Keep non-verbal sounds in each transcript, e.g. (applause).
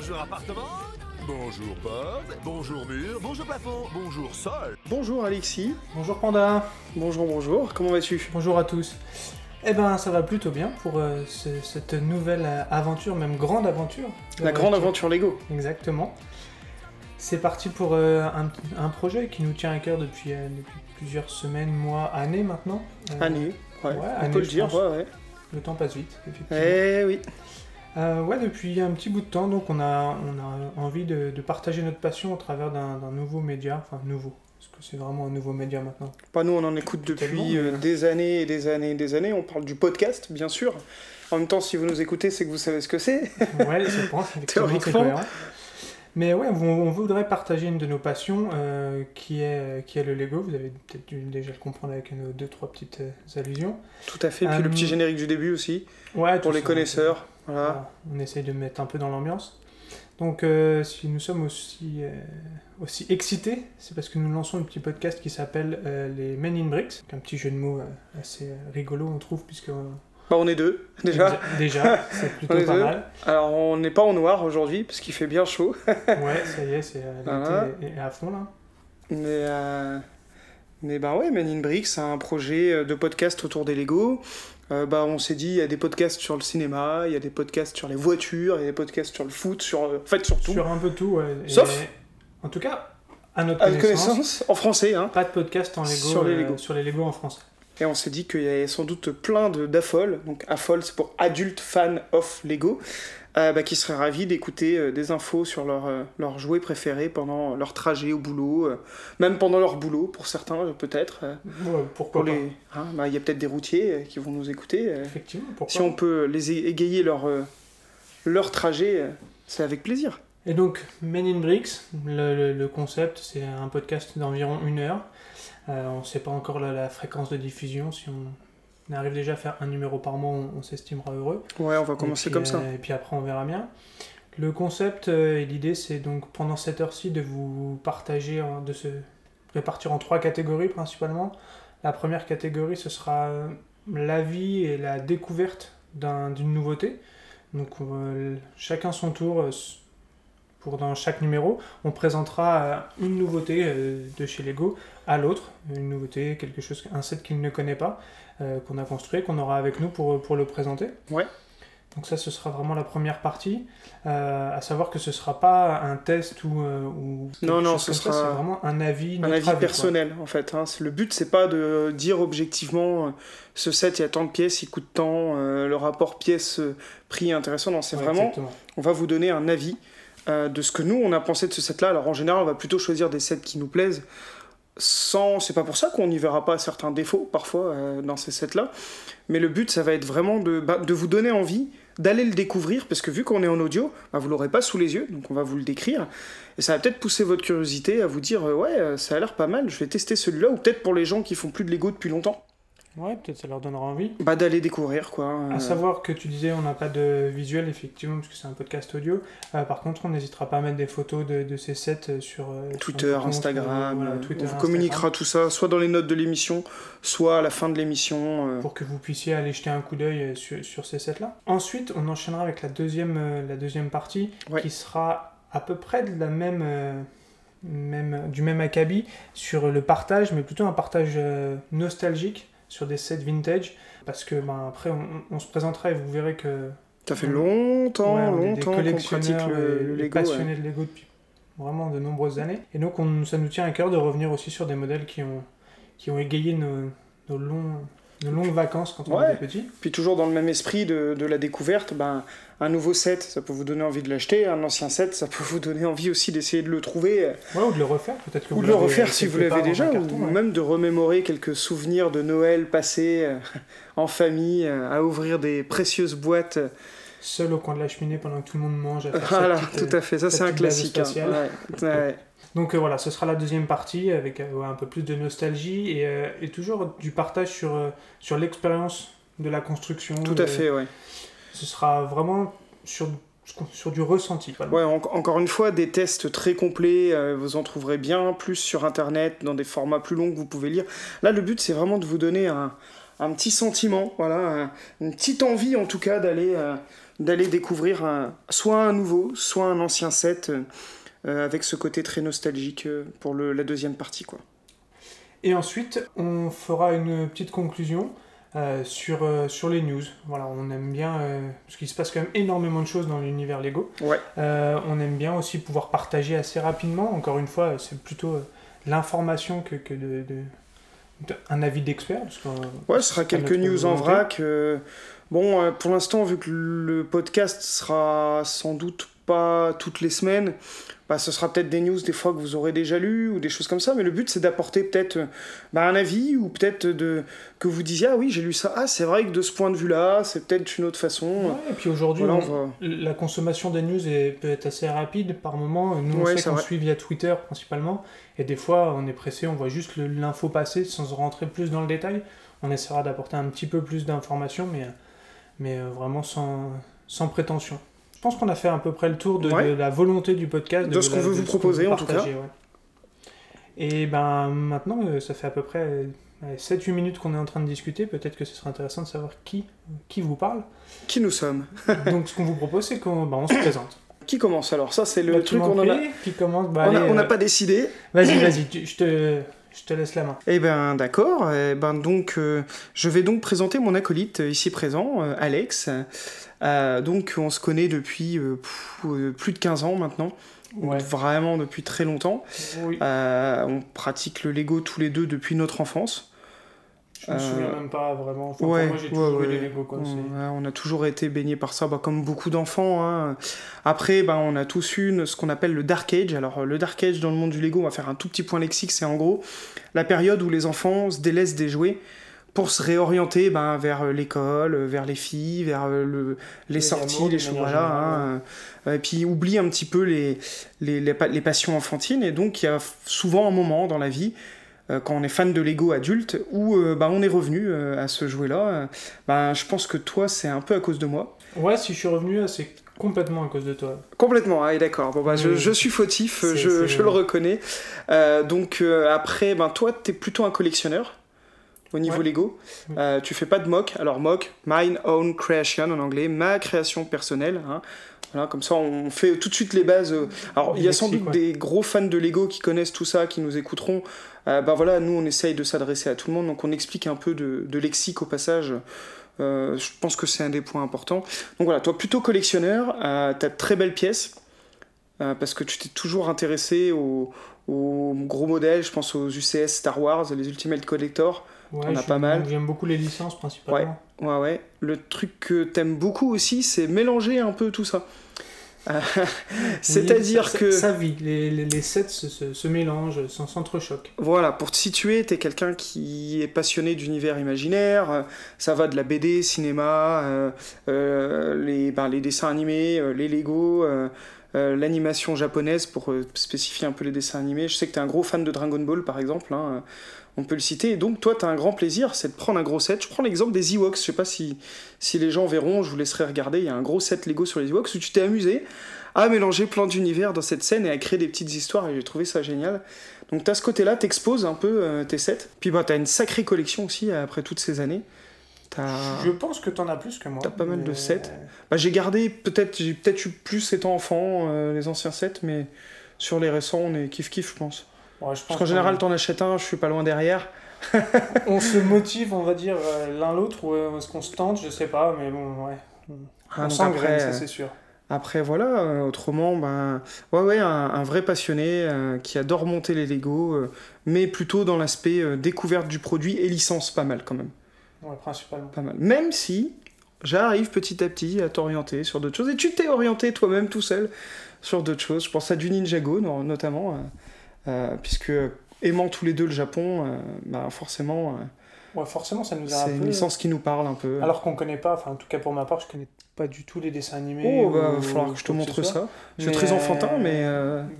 Bonjour appartement. Bonjour porte. Bonjour mur. Bonjour plafond. Bonjour sol. Bonjour Alexis. Bonjour Panda. Bonjour, bonjour. Comment vas-tu? Bonjour à tous. Eh ben, ça va plutôt bien pour euh, ce- cette nouvelle euh, aventure, même grande aventure. La grande aventure Lego. Exactement. C'est parti pour euh, un, un projet qui nous tient à cœur depuis, euh, depuis plusieurs semaines, mois, années maintenant. Euh, Année. Ouais, ouais, on année, peut le je dire, pense. ouais, ouais. Le temps passe vite, effectivement. Eh oui. Euh, ouais, depuis un petit bout de temps, donc on a, on a envie de, de partager notre passion au travers d'un nouveau média, enfin nouveau, parce que c'est vraiment un nouveau média maintenant. Bah, nous, on en écoute depuis euh, des années et des années et des années. On parle du podcast, bien sûr. En même temps, si vous nous écoutez, c'est que vous savez ce que c'est. Ouais, je pense, Théoriquement. Mais ouais, on, on voudrait partager une de nos passions euh, qui, est, qui est le Lego. Vous avez peut-être dû déjà le comprendre avec nos deux, trois petites allusions. Tout à fait. Puis Euh, le petit générique du début aussi, Ouais, pour les ça, connaisseurs. Voilà. Voilà, on essaye de mettre un peu dans l'ambiance. Donc, euh, si nous sommes aussi, euh, aussi excités, c'est parce que nous lançons un petit podcast qui s'appelle euh, les Men in Bricks. Un petit jeu de mots assez rigolo, on trouve, puisque. Bah, on est deux, déjà. Déjà, c'est (laughs) plutôt pas deux. mal. Alors, on n'est pas en noir aujourd'hui, parce qu'il fait bien chaud. (laughs) Ouais, ça y est, c'est l'été Voilà. est- à fond là. Mais, mais bah ouais, Men in Bricks, c'est un projet de podcast autour des Lego. Euh, bah, on s'est dit, il y a des podcasts sur le cinéma, il y a des podcasts sur les voitures, il y a des podcasts sur le foot, sur, euh, en fait, sur tout. Sur un peu tout, ouais. Et- Sauf En tout cas, à notre À connaissance, connaissance, en français, hein. pas de podcast en Lego, Sur les euh, Lego. sur les Lego en France. Et on s'est dit qu'il y avait sans doute plein d'AFOL, donc AFOL c'est pour Adult Fan of Lego, euh, bah, qui seraient ravis d'écouter euh, des infos sur leurs euh, leurs jouets préférés pendant leur trajet au boulot, euh, même pendant leur boulot pour certains peut-être. Ouais, pourquoi les, hein, bah, il y a peut-être des routiers qui vont nous écouter. Effectivement, pourquoi si on peut les égayer leur, leur trajet, c'est avec plaisir. Et donc, Men in Bricks, le, le- le concept, c'est un podcast d'environ une heure. On ne sait pas encore la, la fréquence de diffusion. Si on arrive déjà à faire un numéro par mois, on, on s'estimera heureux. Ouais, on va commencer puis, comme ça. euh, et puis après, on verra bien. Le concept euh, et l'idée, c'est donc pendant cette heure-ci de vous partager, hein, de se répartir en trois catégories principalement. La première catégorie, ce sera euh, l'avis et la découverte d'un- d'une nouveauté. Donc euh, chacun son tour, euh, pour dans chaque numéro, on présentera euh, une nouveauté de chez Lego à l'autre, une nouveauté, quelque chose, un set qu'il ne connaît pas, qu'on a construit, qu'on aura avec nous pour, pour le présenter. Ouais. Donc ça, ce sera vraiment la première partie. Euh, à savoir que ce sera pas un test ou, euh, ou Non, non, ce ça, sera vraiment un avis, Un avis quoi. personnel, en fait. Hein. Le but, c'est pas de dire objectivement euh, ce set, il y a tant de pièces, il coûte tant, euh, le rapport pièce-prix est intéressant. Non, c'est Ouais, vraiment, exactement. on va vous donner un avis euh, de ce que nous, on a pensé de ce set-là. Alors, en général, on va plutôt choisir des sets qui nous plaisent. C'est pas pour ça qu'on n'y verra pas certains défauts parfois euh, dans ces sets-là, mais le but ça va être vraiment de, bah, de vous donner envie d'aller le découvrir parce que vu qu'on est en audio, bah, vous l'aurez pas sous les yeux, donc on va vous le décrire. Et ça va peut-être pousser votre curiosité à vous dire euh, ouais euh, ça a l'air pas mal, je vais tester celui-là ou peut-être pour les gens qui font plus de Lego depuis longtemps, Ouais, peut-être ça leur donnera envie. bah d'aller découvrir quoi. euh. À savoir que tu disais on n'a pas de visuel effectivement parce que c'est un podcast audio. Euh, par contre on n'hésitera pas à mettre des photos de, de ces sets euh, sur euh, sur Twitter, compte, Instagram, voilà, Twitter, on vous Instagram, communiquera tout ça, soit dans les notes de l'émission, soit à la fin de l'émission. pour que vous puissiez aller jeter un coup d'œil sur, sur ces sets là. Ensuite on enchaînera avec la deuxième, la deuxième partie Ouais. qui sera à peu près de la même, même, du même acabit sur le partage mais plutôt un partage nostalgique sur des sets vintage parce que ben, après on, on se présentera et vous verrez que Ça fait longtemps, Ouais, on est des longtemps qu'on pratique le, et le ouais. passionnés de Lego depuis vraiment de nombreuses années. Et donc on- ça nous tient à cœur de revenir aussi sur des modèles qui ont, qui ont égayé nos, nos, longs, nos longues vacances quand on Ouais. était petit. Puis toujours dans le même esprit de, de la découverte, ben, un nouveau set, ça peut vous donner envie de l'acheter, un ancien set, ça peut vous donner envie aussi d'essayer de le trouver, Ouais, ou de le refaire peut-être que ou de le refaire si vous l'avez déjà, ou ouais. même de remémorer quelques souvenirs de Noël passés euh, (laughs) en famille, euh, à ouvrir des précieuses boîtes. Seul au coin de la cheminée pendant que tout le monde mange. à faire Voilà, tout à fait, ça c'est un classique. hein. Donc euh, voilà, ce sera la deuxième partie avec euh, un peu plus de nostalgie et, euh, et toujours du partage sur, sur l'expérience de la construction. Tout de- à fait, ouais. Ce sera vraiment sur, sur du ressenti. voilà. Ouais, en- encore une fois, des tests très complets, vous en trouverez bien plus sur internet, dans des formats plus longs que vous pouvez lire. Là, le but, c'est vraiment de vous donner un, un petit sentiment, voilà, une petite envie en tout cas d'aller d'aller découvrir soit un nouveau, soit un ancien set avec ce côté très nostalgique pour le, la deuxième partie. Quoi. Et ensuite, on fera une petite conclusion euh, sur, euh, sur les news. Voilà, on aime bien, euh, parce qu'il se passe quand même énormément de choses dans l'univers Lego. Ouais. on aime bien aussi pouvoir partager assez rapidement. Encore une fois, c'est plutôt l'information que, que de, un avis d'expert. Ouais, ce sera quelques news en vrac. bon, pour l'instant, vu que le podcast sera sans doute pas toutes les semaines, bah, ce sera peut-être des news des fois que vous aurez déjà lu ou des choses comme ça, mais le but c'est d'apporter peut-être bah, un avis ou peut-être de que vous disiez ah oui j'ai lu ça, ah c'est vrai que de ce point de vue-là c'est peut-être une autre façon. et puis aujourd'hui la consommation des news est, peut être assez rapide par moment. Nous on sait qu'on suit via Twitter principalement et des fois on est pressé, on voit juste l'info passer sans rentrer plus dans le détail. On essaiera d'apporter un petit peu plus d'informations, mais mais euh, vraiment sans sans prétention. Je pense qu'on a fait à peu près le tour de, la volonté du podcast. De, ce qu'on veut vous proposer en tout cas. Et ben maintenant, euh, ça fait à peu près 7-8 minutes qu'on est en train de discuter. Peut-être que ce serait intéressant de savoir qui, qui vous parle. Qui nous sommes. (laughs) Donc ce qu'on vous propose, c'est qu'on ben, se présente. Qui commence alors? Ça, c'est le bah, truc qu'on a. Qui commence? Bah, On n'a euh, pas décidé. Vas-y, vas-y, je te. Je te laisse la main. Eh ben d'accord. Eh ben donc, euh, je vais donc présenter mon acolyte ici présent, Alex. Euh, donc on se connaît depuis euh, euh, plus de 15 ans maintenant. Vraiment depuis très longtemps. on pratique le Lego tous les deux depuis notre enfance. Je me souviens même pas vraiment. moi, j'ai toujours eu Lego. on a toujours été baignés par ça, bah, comme beaucoup d'enfants. Hein. Après, bah, on a tous eu ce qu'on appelle le Dark Age. Alors, le Dark Age dans le monde du Lego, on va faire un tout petit point lexique. C'est en gros la période où les enfants se délaissent des jouets pour se réorienter ben, vers euh, l'école, euh, vers les filles, vers euh, le, les, sorties, les choses, voilà. Hein, et puis oublie un petit peu les, les, les, passions enfantines. Et donc il y a souvent un moment dans la vie, quand on est fan de Lego adulte, où ben, on est revenu à ce jouet-là. Ben, je pense que toi, c'est un peu à cause de moi. Ouais, si je suis revenu, c'est complètement à cause de toi. Complètement, ah, d'accord. Bon, bah, je, je, suis fautif, je, je le reconnais. donc après, ben, toi, tu es plutôt un collectionneur au niveau Lego. Euh, tu fais pas de mock. Alors mock, mine own creation en anglais, ma création personnelle. Hein. Voilà, comme ça, on fait tout de suite les bases. Euh. Alors, il y a sans doute des gros fans de Lego qui connaissent tout ça, qui nous écouteront. Euh, bah voilà, nous, on essaye de s'adresser à tout le monde, donc on explique un peu de, de lexique au passage. Euh, je pense que c'est un des points importants. Donc voilà, toi, plutôt collectionneur, euh, tu as de très belles pièces, parce que tu t'es toujours intéressé aux, aux, gros modèles, je pense aux UCS Star Wars, les Ultimate Collector. Ouais, on a pas mal. J'aime beaucoup les licences principalement. Ouais, ouais, ouais. Le truc que t'aimes beaucoup aussi, c'est mélanger un peu tout ça. (laughs) C'est-à-dire que. Ça vit, les, les, les sets se, se, se mélangent, s'entrechoquent. Voilà, pour te situer, t'es quelqu'un qui est passionné d'univers imaginaire, ça va de la BD, cinéma, euh, euh, les, ben, les dessins animés, euh, les Lego, euh, euh, l'animation japonaise pour spécifier un peu les dessins animés. Je sais que t'es un gros fan de Dragon Ball par exemple. Hein, on peut le citer. Et donc, toi, tu as un grand plaisir, c'est de prendre un gros set. Je prends l'exemple des Ewoks. Je sais pas si, si les gens verront, je vous laisserai regarder. Il y a un gros set Lego sur les Ewoks où tu t'es amusé à mélanger plein d'univers dans cette scène et à créer des petites histoires. Et j'ai trouvé ça génial. Donc, tu as ce côté-là, t'exposes un peu euh, tes sets. Puis, bah, tu as une sacrée collection aussi après toutes ces années. Je pense que tu en as plus que moi. T'as pas mal de sets. Bah, j'ai gardé, peut-être, j'ai peut-être eu plus étant enfant, euh, les anciens sets, mais sur les récents, on est kiff-kiff, je pense. Parce qu'en général, t'en achètes un, je suis pas loin derrière. (laughs) on se motive, on va dire, euh, l'un l'autre, ou euh, est-ce qu'on se tente, je sais pas, mais bon, ouais. Ah, on s'engraine, ça c'est sûr. Après, voilà, euh, autrement, ben, ouais, ouais, un, vrai passionné qui adore monter les Lego, mais plutôt dans l'aspect découverte du produit et licence, pas mal quand même. Ouais, principalement. Pas mal. Même si j'arrive petit à petit à t'orienter sur d'autres choses, et tu t'es orienté toi-même tout seul sur d'autres choses. Je pense à du Ninjago, notamment. Euh, puisque aimant tous les deux le Japon, euh, bah forcément. Euh, ouais, forcément, ça nous a C'est une licence qui nous parle un peu. Alors qu'on connaît pas, enfin, en tout cas pour ma part, je connais pas du tout les dessins animés. Oh, bah, il va falloir que je te montre ça. C'est très enfantin, mais.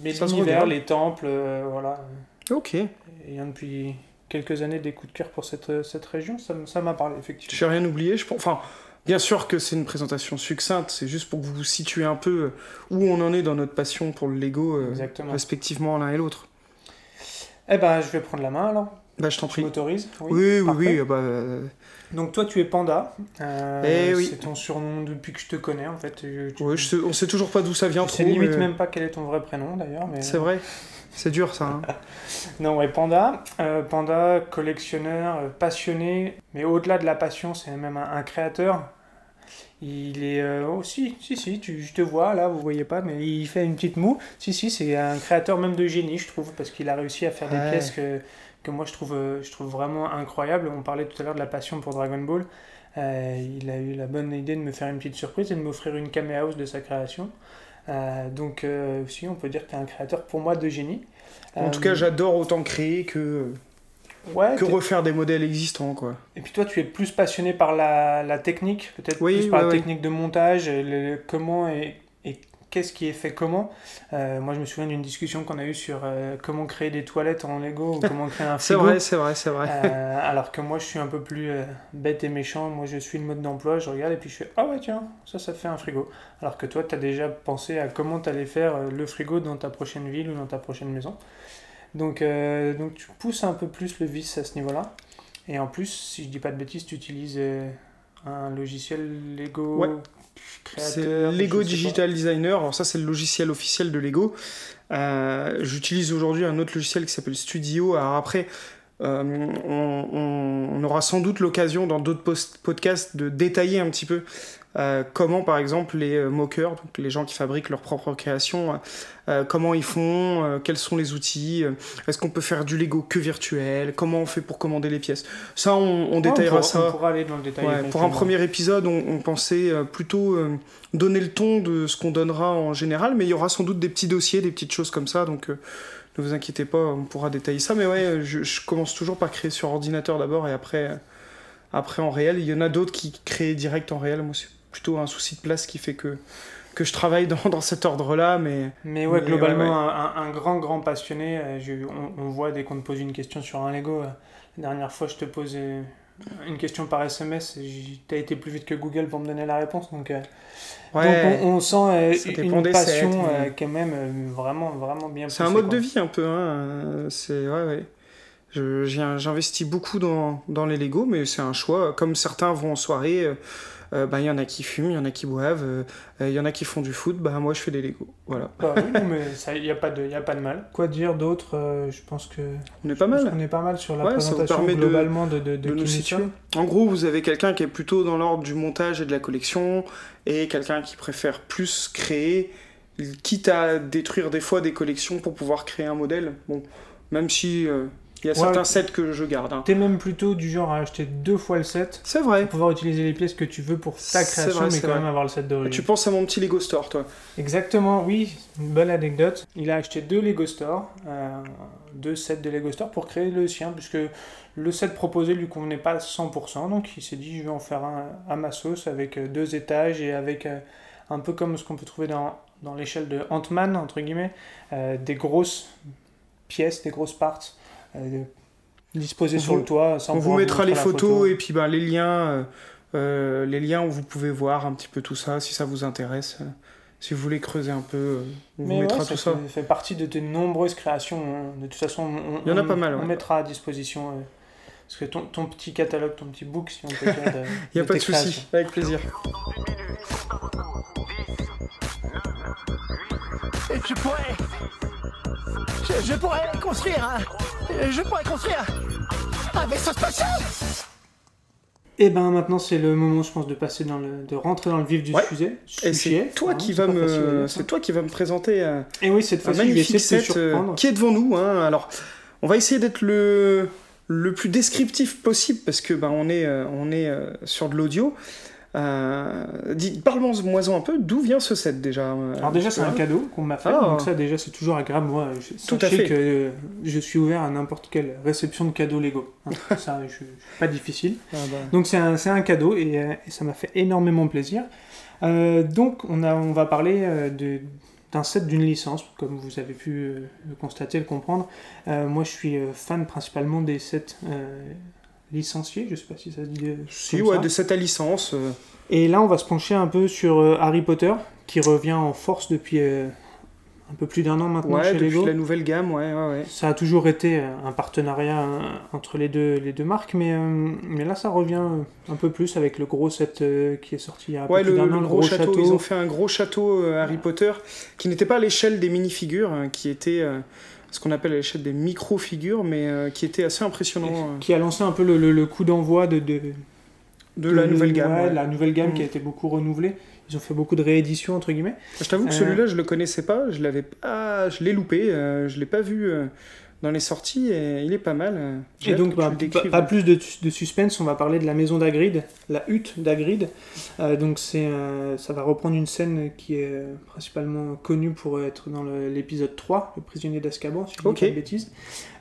mais l'univers, les temples, voilà. Ok. Ayant depuis quelques années des coups de cœur pour cette, cette région, ça m'a parlé, effectivement. Je n'ai rien oublié, je pense. Enfin. Bien sûr que c'est une présentation succincte, c'est juste pour que vous vous situez un peu où on en est dans notre passion pour le Lego, respectivement l'un et l'autre. Eh ben, je vais prendre la main alors. Bah, je t'en Tu prie. m'autorises Oui, oui, oui. bah, euh, Donc toi, tu es Panda. Euh, Eh oui. C'est ton surnom depuis que je te connais en fait. Je, tu- ouais, je sais- on sait toujours pas d'où ça vient je sais trop. limite mais- même pas quel est ton vrai prénom d'ailleurs. Mais... C'est vrai. C'est dur ça. hein. (laughs) Non, ouais, Panda. Euh, Panda, collectionneur, passionné. Mais au-delà de la passion, c'est même un, un créateur. Il est. euh, oh, si, si, si, tu, je te vois là, vous voyez pas, mais il fait une petite moue. Si, si, c'est un créateur même de génie, je trouve, parce qu'il a réussi à faire des pièces que, que moi je trouve, euh, je trouve vraiment incroyables. On parlait tout à l'heure de la passion pour Dragon Ball. Euh, il a eu la bonne idée de me faire une petite surprise et de m'offrir une caméra house de sa création. Euh, donc, euh, aussi, on peut dire que tu es un créateur pour moi de génie. En tout cas, j'adore autant créer que, ouais, que refaire des modèles existants. Quoi. Et puis toi, tu es plus passionné par la, la technique, peut-être Oui, plus par ouais, la ouais. technique de montage, et le- comment et, et qu'est-ce qui est fait comment. Euh, moi, je me souviens d'une discussion qu'on a eue sur euh, comment créer des toilettes en Lego ou comment créer un (laughs) C'est frigo. vrai, c'est vrai, c'est vrai. Euh, alors que moi, je suis un peu plus euh, bête et méchant. Moi, je suis le mode d'emploi, je regarde et puis je fais Ah ouais, tiens, ça, ça fait un frigo. Alors que toi, tu as déjà pensé à comment tu allais faire euh, le frigo dans ta prochaine ville ou dans ta prochaine maison. Donc, euh, donc tu pousses un peu plus le vice à ce niveau-là. Et en plus, si je dis pas de bêtises, tu utilises euh, un logiciel Lego Ouais. C'est Lego pas. Digital Designer. Alors ça, c'est le logiciel officiel de Lego. Euh, J'utilise aujourd'hui un autre logiciel qui s'appelle Studio. Alors après, euh, on, on- on aura sans doute l'occasion dans d'autres podcasts de détailler un petit peu euh, comment, par exemple, les euh, mockers, donc les gens qui fabriquent leurs propres créations, euh, comment ils font, euh, quels sont les outils, est-ce qu'on peut faire du Lego que virtuel, comment on fait pour commander les pièces. Ça, on, on Ouais, détaillera pourra- ça. On pourra aller dans le détail. Ouais, pour un premier épisode, on, on pensait plutôt donner le ton de ce qu'on donnera en général, mais il y aura sans doute des petits dossiers, des petites choses comme ça, donc ne vous inquiétez pas, on pourra détailler ça. Mais ouais, je, je commence toujours par créer sur ordinateur d'abord et après, après en réel. Il y en a d'autres qui créent direct en réel. Moi, c'est plutôt un souci de place qui fait que, que je travaille dans, dans cet ordre-là, mais Mais ouais, Mais globalement, ouais, ouais. Un, un- grand, grand passionné. euh, je- on, on voit dès qu'on te pose une question sur un Lego. euh, la dernière fois, je te posais une question par SMS t'as été plus vite que Google pour me donner la réponse. Donc, euh, ouais, donc on, on sent euh, une passion euh, quand même euh, vraiment, vraiment bien C'est un mode quoi. de vie un peu, hein. euh, C'est ouais, J'investis beaucoup dans, dans les Lego, mais c'est un choix. Comme certains vont en soirée, euh, bah, il y en a qui fument, il y en a qui boivent, euh, euh, il y en a qui font du foot. Bah, moi, je fais des Lego. Voilà. Bah oui, non, mais il n'y a, pas de- y a pas de mal. Quoi dire d'autre euh, Je pense que. On est pas mal. qu'on est pas mal sur la Ouais, présentation globalement de, de, de de qui nous situer. En gros, vous avez quelqu'un qui est plutôt dans l'ordre du montage et de la collection, et quelqu'un qui préfère plus créer, quitte à détruire des fois des collections pour pouvoir créer un modèle. Bon, même si euh, il y a Ouais. certains sets que je garde. hein. T'es même plutôt du genre à acheter deux fois le set C'est vrai. pour pouvoir utiliser les pièces que tu veux pour ta création, vrai, mais quand vrai. même avoir le set d'origine. Tu penses à mon petit Lego Store, toi Exactement, oui, une bonne anecdote. Il a acheté deux Lego Store, euh, deux sets de Lego Store pour créer le sien, puisque le set proposé lui convenait pas à 100%, donc il s'est dit je vais en faire un à ma sauce avec euh, deux étages et avec euh, un peu comme ce qu'on peut trouver dans, dans l'échelle de Ant-Man, entre guillemets, euh, des grosses pièces, des grosses parts disposées On sur vous- le toit. On vous mettra les photos photo. et puis ben, les liens, euh, euh, les liens où vous pouvez voir un petit peu tout ça, si ça vous intéresse. euh, si vous voulez creuser un peu, euh, on vous mettra ouais, tout ça ça. fait, partie de tes nombreuses créations. hein. De toute façon, on, Il y en a on- pas mal, On mettra à disposition. Parce que ton, ton petit catalogue, ton petit book, si on peut dire. de- (laughs) Il n'y a de pas de souci, avec plaisir. Et je pourrais. Je, je pourrais construire un. Je pourrais construire un vaisseau spatial Et ben maintenant, c'est le moment, je pense, de passer dans le, de rentrer dans le vif du Ouais. sujet. Et c'est toi hein, qui c'est va me, c'est toi qui va me présenter euh, Et oui, cette un magnifique set euh, qui est devant nous. hein. Alors, on va essayer d'être le le plus descriptif possible parce que ben on est euh, on est euh, sur de l'audio. Euh, Parle-moi un peu. D'où vient ce set déjà euh, Alors déjà, c'est un cadeau qu'on m'a fait, Ah. donc ça déjà, c'est toujours agréable. Moi, je, Tout à sachez fait. que euh, je suis ouvert à n'importe quelle réception de cadeaux Lego. hein. (laughs) ça, je, pas difficile. Ah, bah. Donc c'est un, un cadeau et, et ça m'a fait énormément plaisir. Euh, donc on, a, on va parler de- d'un set d'une licence, comme vous avez pu euh, le constater, le comprendre. Euh, moi je suis euh, fan principalement des sets euh, licenciés, je sais pas si ça se dit. euh, Si, ouais, ça. de sets à licence. euh, Et là on va se pencher un peu sur euh, Harry Potter, qui revient en force depuis euh, un peu plus d'un an maintenant Ouais, chez depuis Lego. la nouvelle gamme, ouais, ouais, ouais. Ça a toujours été euh, un partenariat euh, entre les deux, les deux marques, mais, euh, mais là ça revient un peu plus avec le gros set euh, qui est sorti il y a un Ouais, peu plus d'un an, le gros château. Ils ont fait un gros château euh, Harry Potter qui n'était pas à l'échelle des minifigures, hein, qui était ce qu'on appelle à l'échelle des micro-figures, mais qui était assez impressionnant qui a lancé un peu le, le- le coup d'envoi de, de, de la nouvelle gamme. La nouvelle gamme Mm. qui a été beaucoup renouvelée. Ils ont fait beaucoup de rééditions entre guillemets. Je t'avoue que Euh, celui-là, je le connaissais pas, je l'avais pas, je l'ai loupé, euh, je l'ai pas vu euh, dans les sorties et il est pas mal. euh. Et donc, bah, le pas, plus de, de suspense, on va parler de la maison d'Agrid, la hutte d'Agrid. Euh, donc, c'est, euh, ça va reprendre une scène qui est euh, principalement connue pour être dans l'épisode 3, Le prisonnier d'Azkaban, si je ne dis pas de bêtises.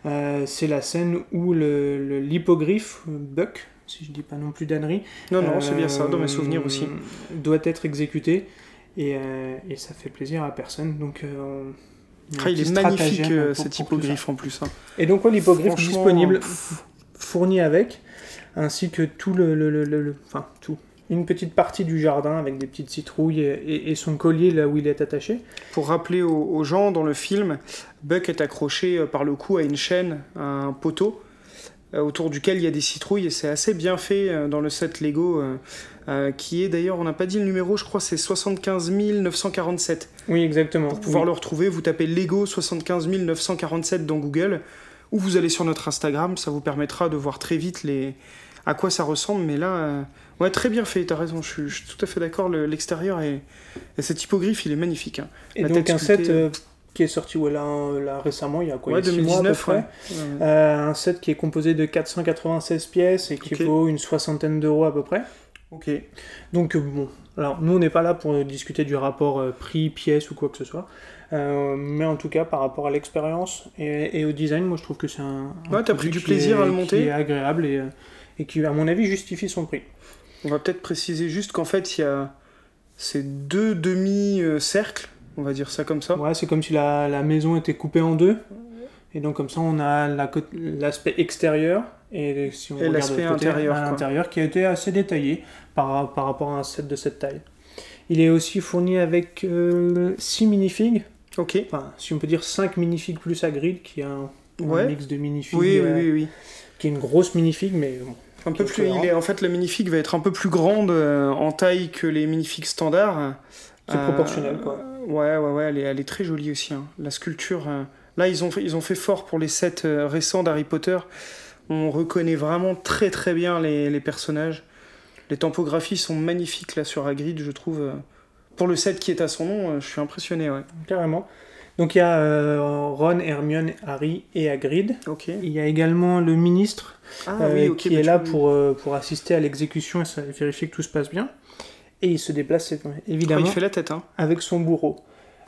Euh, c'est la scène où le, l'hippogriffe, euh, Buck, si je dis pas non plus d'ânerie, Non, non, c'est bien ça, dans mes euh, souvenirs aussi. doit être exécuté. Et, euh, et ça fait plaisir à personne. Donc, euh, Ah, il est magnifique pour- cet hippogriffe en plus. hein. et donc, ouais, l'hippogriffe disponible, fourni avec, ainsi que tout le, le- le- Enfin, tout. Une petite partie du jardin avec des petites citrouilles et, et- et son collier là où il est attaché. Pour rappeler aux, aux gens, dans le film, Buck est accroché par le cou à une chaîne, à un poteau, autour duquel il y a des citrouilles, et c'est assez bien fait euh, dans le set Lego, euh, euh, qui est d'ailleurs, on n'a pas dit le numéro, je crois, c'est 75 947. Oui, exactement. Pour pouvoir Oui. le retrouver, vous tapez Lego 75 947 dans Google, ou vous allez sur notre Instagram, ça vous permettra de voir très vite les... à quoi ça ressemble, mais là, euh, ouais, très bien fait, t'as raison, je suis, je suis tout à fait d'accord, le- l'extérieur et, et cet hippogriffe, il est magnifique. hein. Et la donc, tête un set euh, qui est sorti ouais, là, là, récemment, il y a quoi Ouais, il y a six mois à peu 2019, près. ouais. Euh, un set qui est composé de 496 pièces et qui vaut une soixantaine d'euros à peu près. Ok. Donc euh, bon, alors nous on n'est pas là pour discuter du rapport euh, prix-pièce ou quoi que ce soit, Euh, mais en tout cas par rapport à l'expérience et, et au design, moi je trouve que c'est un, un Ouais, t'as pris du plaisir est- à le monter. qui est agréable et, et qui à mon avis justifie son prix. On va peut-être préciser juste qu'en fait, il y a ces deux demi-cercles, on va dire ça comme ça. Ouais, c'est comme si la, la maison était coupée en deux. Et donc comme ça on a la l'aspect extérieur et si on Et regarde de l'aspect intérieur, à quoi. l'intérieur qui a été assez détaillé par, par rapport à un set de cette taille. Il est aussi fourni avec 6 minifigs, Ok. enfin si on peut dire 5 minifigs plus à grid qui est un, mix de minifigs Oui, oui, euh, oui, oui. qui est une grosse minifig mais bon, Un peu plus, cohérent. il est, en fait, la minifig va être un peu plus grande euh, en taille que les minifigs standards. c'est Euh, proportionnel quoi. Ouais, ouais, ouais, elle est, elle est très jolie aussi. hein. La sculpture, euh, là, ils ont, fait, ils ont fait fort pour les sets euh, récents d'Harry Potter. On reconnaît vraiment très très bien les, les personnages. Les tampographies sont magnifiques là sur Hagrid, je trouve. euh. Pour le set qui est à son nom, je suis impressionné, ouais. Carrément. Donc il y a euh, Ron, Hermione, Harry et Hagrid. Il y a également le ministre Ah euh, oui, qui bah est tu- là pour, euh, pour assister à l'exécution et vérifier que tout se passe bien. Et il se déplace Ah, évidemment il fait la tête, hein. avec son bourreau.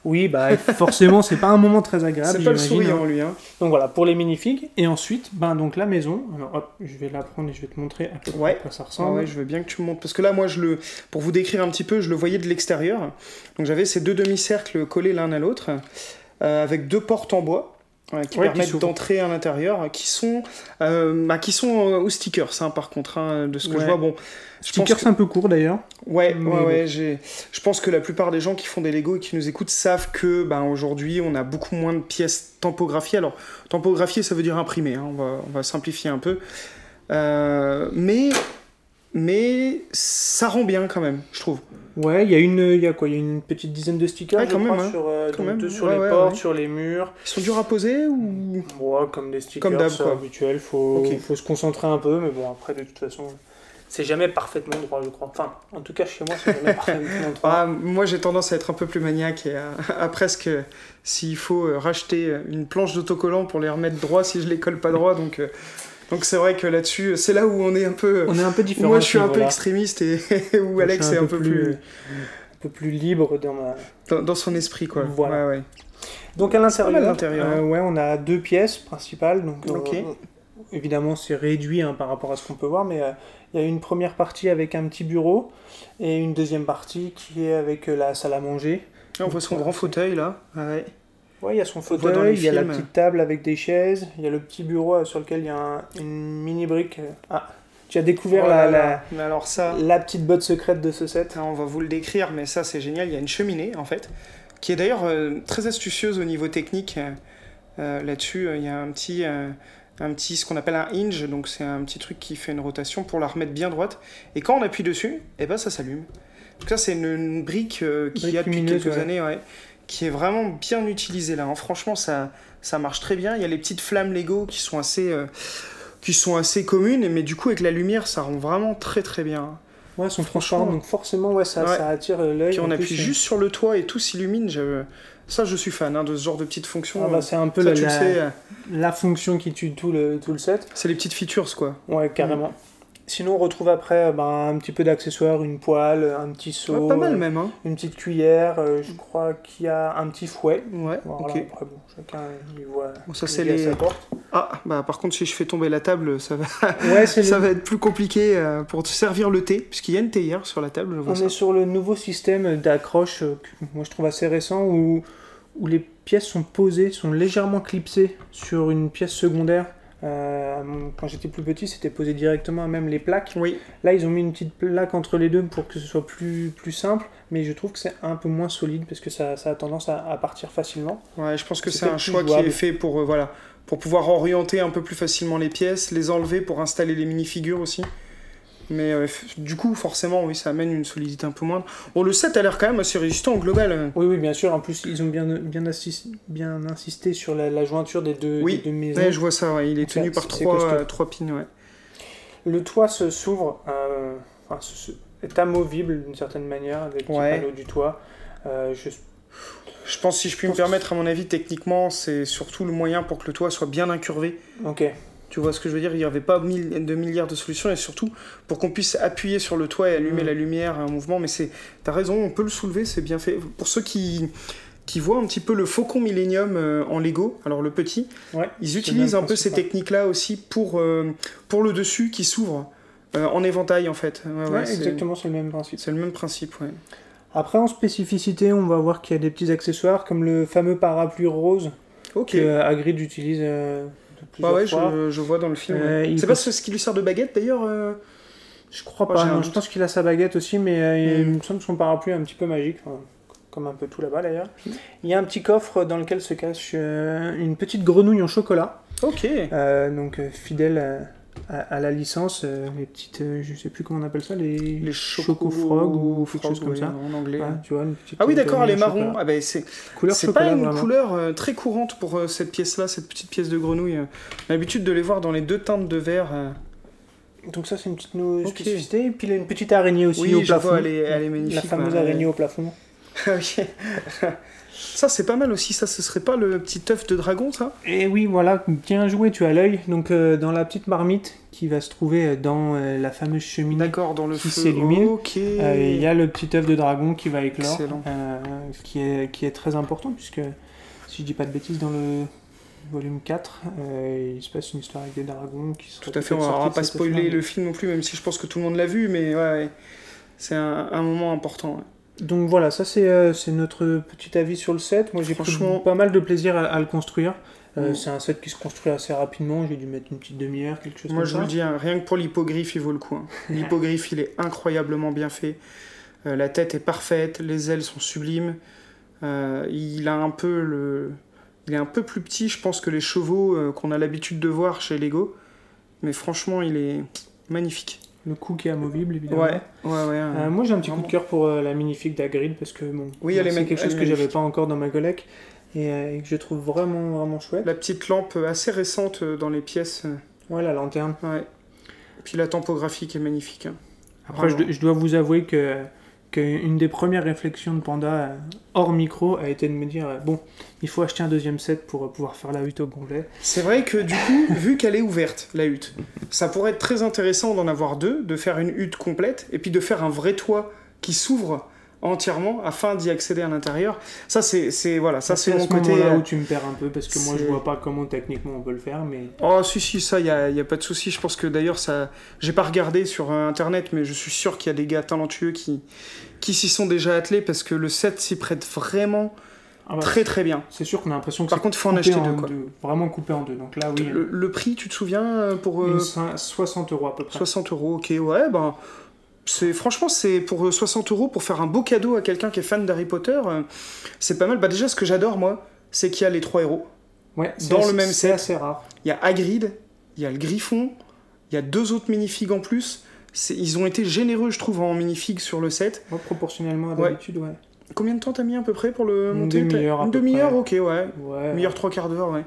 Oui, bah (laughs) forcément, c'est pas un moment très agréable. C'est pas le hein. lui, hein. Donc voilà, pour les minifigs. Et ensuite, ben donc la maison. Alors hop, je vais la prendre et je vais te montrer à peu près Ouais. quoi ça Ah ressemble. ouais, je veux bien que tu me montres. Parce que là, moi, je le, pour vous décrire un petit peu, je le voyais de l'extérieur. Donc j'avais ces deux demi-cercles collés l'un à l'autre, euh, avec deux portes en bois. Qui Ouais, permettent d'entrer à l'intérieur, qui sont, euh, bah, qui sont euh, aux stickers, hein, par contre, hein, de ce que Ouais. je vois. Bon, je pense Sticker, que- c'est un peu court d'ailleurs. Ouais, Mais ouais, ouais, j'ai... je pense que la plupart des gens qui font des Lego et qui nous écoutent savent que ben, aujourd'hui on a beaucoup moins de pièces tampographiées. Alors, tampographier ça veut dire imprimer, hein, on, va, on va simplifier un peu. Euh, mais, mais ça rend bien quand même, je trouve. Ouais, il y a une, il y a quoi Il y a une petite dizaine de stickers, Ouais, je quand crois, même, hein. sur, euh, Quand même. sur Ouais, les ouais, portes, sur les murs. Ils sont durs à poser ou? Ouais, comme des stickers Comme d'hab, c'est quoi. habituel, faut, faut se concentrer un peu, mais bon, après, de toute façon, c'est jamais parfaitement droit, je crois. Enfin, en tout cas, chez moi, c'est jamais (laughs) parfaitement droit. Ah, moi j'ai tendance à être un peu plus maniaque et à, (laughs) à presque, s'il faut, euh, racheter une planche d'autocollant pour les remettre droit si je les colle pas droit. Donc, euh, donc c'est vrai que là-dessus, c'est là où on est un peu. On est un peu où différents. moi je suis un peu extrémiste et (laughs) où Alex est un peu plus. un peu plus libre dans ma. dans, dans son esprit quoi. Voilà. Ouais, ouais. Donc à l'intérieur, euh, ouais, on a deux pièces principales. Donc euh, Ok. évidemment, c'est réduit hein, par rapport à ce qu'on peut voir, mais euh, il y a une première partie avec un petit bureau et une deuxième partie qui est avec euh, la salle à manger. Ah, on voit son grand fauteuil là. Ouais. Ouais, il y a son fauteuil, il y a la petite table avec des chaises, il y a le petit bureau sur lequel il y a un- une mini brique. Ah, tu as découvert Oh la, la, alors ça, la petite botte secrète de ce set. on va vous le décrire, mais ça c'est génial. Il y a une cheminée en fait qui est d'ailleurs euh, très astucieuse au niveau technique. euh, euh, Là-dessus, il y a un petit, euh, un petit, ce qu'on appelle un hinge, donc c'est un petit truc qui fait une rotation pour la remettre bien droite. Et quand on appuie dessus, eh ben ça s'allume. Donc ça, c'est une, une brique qu'il y a Brique depuis quelques ouais. années, ouais, qui est vraiment bien utilisée là. hein. Franchement, ça, ça marche très bien. Il y a les petites flammes Lego qui sont assez, euh, qui sont assez communes, mais du coup avec la lumière, ça rend vraiment très très bien. Ouais, elles sont Franchement. donc forcément, ouais, ça, Ouais. ça attire euh, l'œil. Puis on appuie plus, juste sur le toit et tout s'illumine. je- Ça, je suis fan hein, de ce genre de petites fonctions. Ah bah, c'est un peu Ça, la, tu le la- sais, euh, la fonction qui tue tout le, tout le set. c'est les petites features quoi. Ouais, carrément. Sinon, on retrouve après euh, ben, un petit peu d'accessoires, une poêle, un petit seau, Ouais, pas mal euh, même, hein. une petite cuillère, euh, je crois qu'il y a un petit fouet. Ouais, Voilà, ok. après, bon, chacun y voit Bon, ça, c'est les-. Ah, bah par contre, si je fais tomber la table, ça va, (laughs) Ouais, ça va être plus compliqué euh, pour te servir le thé, puisqu'il y a une théière sur la table, je vois On ça. est sur le nouveau système d'accroche euh, que moi je trouve assez récent où, où les pièces sont posées, sont légèrement clipsées sur une pièce secondaire. Euh, quand j'étais plus petit, c'était posé directement à même les plaques. Oui, Là, ils ont mis une petite plaque entre les deux pour que ce soit plus, plus simple, mais je trouve que c'est un peu moins solide parce que ça, ça a tendance à, à partir facilement. ouais, je pense que C'est un choix qui est fait pour, euh, voilà, pour pouvoir orienter un peu plus facilement les pièces, les enlever pour installer les minifigures aussi. Mais euh, du coup, forcément, oui, ça amène une solidité un peu moindre. Bon, le set a l'air quand même assez résistant au global. euh. Oui, oui, bien sûr. En plus, ils ont bien, bien, bien insisté sur la, la jointure des deux, Oui. des deux maisons. Ouais, je vois ça, ouais, il est tenu par trois, euh, trois pins, ouais. Le toit s'ouvre, euh, enfin, est amovible d'une certaine manière, Ouais. panneaux du toit. Euh, je- Je pense, si je puis Je me permettre, à mon avis, techniquement, c'est surtout le moyen pour que le toit soit bien incurvé. Ok. Tu vois ce que je veux dire? Il n'y avait pas mille- de milliards de solutions et surtout pour qu'on puisse appuyer sur le toit et allumer Mm. la lumière un mouvement. Mais c'est, t'as raison, on peut le soulever, c'est bien fait. Pour ceux qui qui voient un petit peu le Faucon Millennium euh, en Lego, alors le petit, Ouais, ils utilisent un peu ces techniques-là aussi pour euh, pour le dessus qui s'ouvre euh, en éventail en fait. Ouais, exactement, c'est le même principe. C'est le même principe, ouais. Après, en spécificité, on va voir qu'il y a des petits accessoires comme le fameux parapluie rose que Hagrid utilise Bah ouais, je, je vois dans le film. Euh, ouais. C'est pas ce, ce qui lui sert de baguette d'ailleurs euh Je crois Oh, pas, non, je pense qu'il a sa baguette aussi, mais euh, il Mm. me semble que son parapluie est un petit peu magique, enfin, comme un peu tout là-bas d'ailleurs. Il y a un petit coffre dans lequel se cache euh, une petite grenouille en chocolat, Ok. euh, donc fidèle à, la licence, euh, les petites, euh, je sais plus comment on appelle ça, les, Les chocofrogs ou quelque chose comme oui, ça. En anglais. Ouais, tu vois, une petite Ah oui, d'accord, elle grenouille est en marron. chocolat. Ah ben c'est pas une vraiment. couleur euh, très courante pour euh, cette pièce-là, cette petite pièce de grenouille. euh. On a l'habitude de les voir dans les deux teintes de vert. euh. Donc ça, c'est une petite nou- Ok. spécificité. Et puis il y a une petite araignée aussi Oui, au plafond. vois, elle est, elle est magnifique. la fameuse ouais. araignée au plafond. (laughs) Oui. ça, c'est pas mal aussi. Ça, ce serait pas le petit œuf de dragon, ça? Et oui, voilà, bien joué, tu as l'œil. Donc euh, dans la petite marmite qui va se trouver dans euh, la fameuse cheminée, D'accord, dans le Qui. Ok. euh, il y a le petit œuf de dragon qui va éclore, euh, qui, est, qui est très important puisque, si je dis pas de bêtises, dans le volume 4, euh, il se passe une histoire avec des dragons qui sont Tout à fait, on va pas spoiler le film non plus, même si je pense que tout le monde l'a vu, mais ouais, ouais. c'est un, un moment important. ouais. Donc voilà, ça c'est euh, c'est notre petit avis sur le set. Moi j'ai Franchement- pas mal de plaisir à, à le construire. Euh, Mm. C'est un set qui se construit assez rapidement, j'ai dû mettre une petite demi-heure, quelque chose Moi, comme je vous le dis, hein, rien que pour l'hippogriffe, il vaut le coup. hein. (laughs) L'hippogriffe, il est incroyablement bien fait. Euh, la tête est parfaite, les ailes sont sublimes. Il a un peu le, il est un peu plus petit, je pense, que les chevaux qu'on a l'habitude de voir chez Lego. Mais franchement, il est magnifique. Le coup qui est amovible évidemment. Ouais, ouais, ouais. Euh, moi j'ai un petit coup de cœur pour euh, la minifig d'Agrid parce que bon, Oui, elle est c'est quelque chose que j'avais magnifique. pas encore dans ma collecte et, euh, et que je trouve vraiment vraiment chouette. La petite lampe assez récente dans les pièces. Ouais, la lanterne. Ouais. Et puis la tempographie qui est magnifique. hein. Après, je dois vous avouer que qu'une des premières réflexions de Panda euh, hors micro a été de me dire euh, bon, il faut acheter un deuxième set pour euh, pouvoir faire la hutte au complet. C'est vrai que du coup, (laughs) vu qu'elle est ouverte, la hutte, ça pourrait être très intéressant d'en avoir deux, de faire une hutte complète, et puis de faire un vrai toit qui s'ouvre entièrement afin d'y accéder à l'intérieur. Ça, c'est, c'est- voilà, ça c'est mon côté. moment-là euh, où tu me perds un peu parce que moi je c'est- vois pas comment techniquement on peut le faire, mais Oh, si, si, ça, il n'y a, y a pas de souci. Je pense que d'ailleurs, ça. J'ai pas regardé sur euh, internet, mais je suis sûr qu'il y a des gars talentueux qui, qui s'y sont déjà attelés parce que le set s'y prête vraiment Ah bah, très très bien. c'est sûr qu'on a l'impression que Par c'est contre, il faut en acheter deux, quoi. vraiment coupé en deux. Donc là, oui, Le, le prix, tu te souviens, euh, pour euh, une cin- 60 euros à peu près. 60 euros, ok, ouais, ben. C'est franchement c'est pour euh, 60 euros pour faire un beau cadeau à quelqu'un qui est fan d'Harry Potter. euh, c'est pas mal. Bah déjà ce que j'adore moi, c'est qu'il y a les trois héros. Ouais, Dans le même c'est set. assez rare. Il y a Hagrid, il y a le Griffon, il y a deux autres minifigs en plus. Ils ont été généreux, je trouve, en minifigs sur le set. Proportionnellement à d'habitude, ouais. Combien de temps t'as mis à peu près pour le Une monter demi-heure Une demi-heure, près. ok, ouais. Ouais. Demi-heure, trois quarts d'heure, ouais.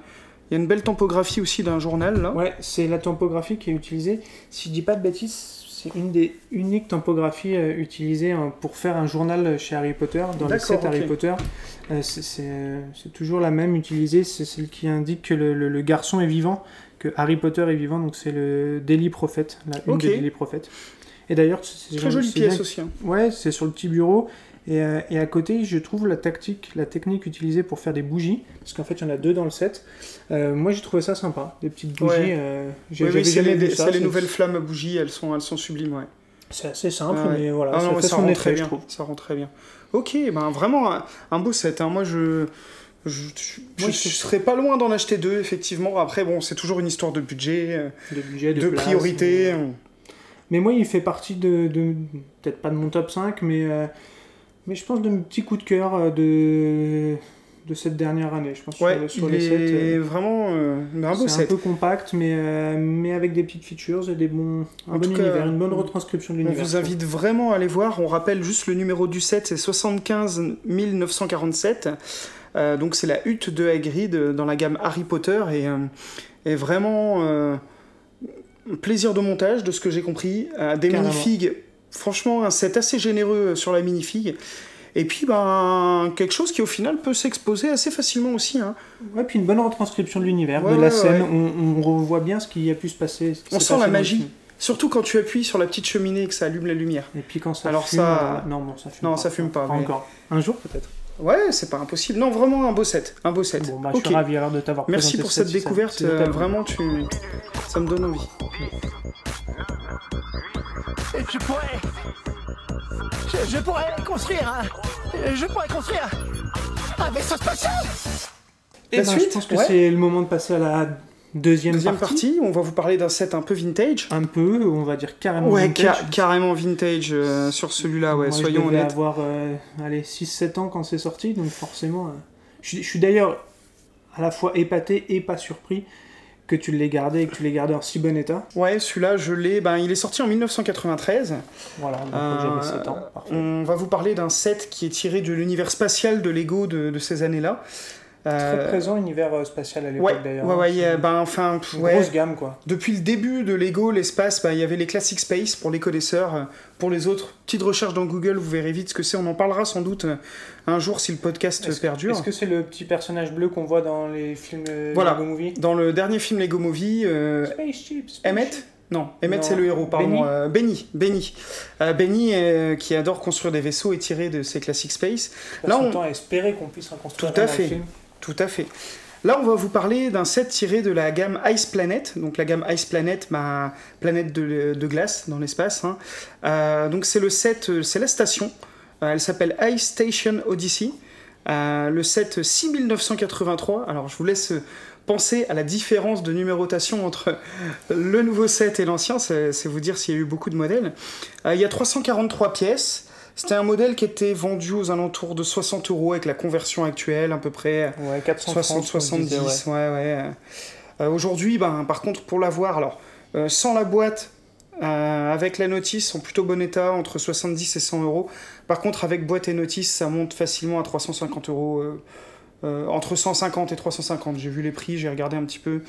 Il y a une belle tempographie aussi d'un journal, là. Ouais, c'est la typographie qui est utilisée. Si je dis pas de bêtises, c'est une des uniques typographies euh, utilisées hein, pour faire un journal chez Harry Potter. Dans les D'accord, sets Harry ok. Potter, Euh, c'est- c'est toujours la même utilisée. C'est celle qui indique que le, le- le garçon est vivant, que Harry Potter est vivant. Donc c'est le Daily Prophet, la une Ok. des Daily Prophet. Et d'ailleurs, c'est Très jolie pièce aussi. hein. Ouais, c'est sur le petit bureau. Et, euh, et à côté, je trouve la tactique, la technique utilisée pour faire des bougies, parce qu'en fait, il y en a deux dans le set. Euh, moi, j'ai trouvé ça sympa, des petites bougies. Ouais. euh, Oui, oui, c'est les, nouvelles flammes à bougie, elles sont, elles sont sublimes, ouais. C'est assez simple, Ah ouais. mais voilà, Ah non, mais ça rend effet, très bien. Ça rend très bien. Ok, ben vraiment un, un beau set. hein. Moi, je, je, je, je je- serais pas loin d'en acheter deux, effectivement. Après, bon, c'est toujours une histoire de budget, De budget, de, de, place, priorité. Mais moi, il fait partie de, de- peut-être pas de mon top 5, mais, euh, mais je pense de mes petits coups de cœur euh, de, de cette dernière année. Je pense Ouais, sur, sur il les sets. est euh, vraiment euh, un beau c'est un peu compact, mais, euh, mais avec des petites features et des bons, un En bon cas, univers, une bonne retranscription de On l'univers. vous je trouve. invite vraiment à aller voir. On rappelle juste le numéro du set, c'est 75 947. Euh, donc c'est la hutte de Hagrid dans la gamme Harry Potter et, et vraiment plaisir de montage de ce que j'ai compris. Des Carrément. minifigs, franchement un set assez généreux sur la minifig. Et puis ben quelque chose qui au final peut s'exposer assez facilement aussi. hein. Ouais, puis une bonne retranscription de l'univers, Ouais, de la ouais, scène. ouais. On, on revoit bien ce qui a pu se passer. On sent la magie. Surtout quand tu appuies sur la petite cheminée et que ça allume la lumière. Et puis quand ça Alors fume, ça- euh, non, bon, ça fume Non, pas. ça fume pas, mais- encore. Un jour peut-être. Ouais, c'est pas impossible. Non, vraiment un beau set. Un beau set. Bon, bah, je suis ravi alors de t'avoir Merci pour ce cette découverte, si ça t'a euh, vraiment tu ça me donne envie. Je pourrais. Je, je pourrais construire un. Je pourrais construire un vaisseau spatial Eh La ben, suite, je pense que ouais. c'est le moment de passer à la deuxième, Deuxième partie. partie, on va vous parler d'un set un peu vintage. Un peu, on va dire carrément. Ouais, vintage. ca- carrément vintage euh, sur celui-là, ouais, Moi, soyons je honnêtes. avoir euh, allez, 6-7 ans quand c'est sorti, donc forcément. euh, je, suis- je suis d'ailleurs à la fois épaté et pas surpris que tu l'aies gardé et que tu l'aies gardé en si bon état. Ouais, celui-là, je l'ai. Ben, il est sorti en 1993. Voilà, donc Euh, j'avais 7 ans. Parfait. On va vous parler d'un set qui est tiré de l'univers spatial de Lego de, de ces années-là. Très Euh, présent univers euh, spatial à l'époque Ouais, d'ailleurs. ouais, hein, ouais, a- ben, enfin, pff, une grosse gamme quoi. Depuis le début de Lego, l'espace, bah, il y avait les Classic Space pour les connaisseurs. Euh, Pour les autres, petite recherche dans Google, vous verrez vite ce que c'est. On en parlera sans doute euh, un jour si le podcast Est-ce- perdure. Est-ce que c'est le petit personnage bleu qu'on voit dans les films euh, Voilà. Lego Movie Dans le dernier film Lego Movie, euh. Emmett Non, Emmett c'est le héros, pardon. Benny Euh, Benny. Benny, Euh, Benny, euh, qui adore construire des vaisseaux et tirer de ses Classic Space. Passe Là, on- temps à espérer qu'on puisse en construire Tout à fait. film. Tout à fait. Là, on va vous parler d'un set tiré de la gamme Ice Planet. Donc, la gamme Ice Planet, ma planète de, glace dans l'espace. hein. Euh, donc, c'est le set, euh, c'est la station. Euh, elle s'appelle Ice Station Odyssey. Le set 6983. Alors, je vous laisse penser à la différence de numérotation entre le nouveau set et l'ancien. C'est vous dire s'il y a eu beaucoup de modèles. Il y a 343 pièces. C'était un modèle qui était vendu aux alentours de 60 euros avec la conversion actuelle, à peu près. Ouais, 430, 60, on se disait, 70, ouais. ouais. Euh, Aujourd'hui, ben, par contre, pour l'avoir, alors, euh, sans la boîte, euh, avec la notice, en plutôt bon état, entre 70 et 100 euros. Par contre, avec boîte et notice, ça monte facilement à 350 euros. euh, entre 150 et 350. J'ai vu les prix, j'ai regardé un petit peu.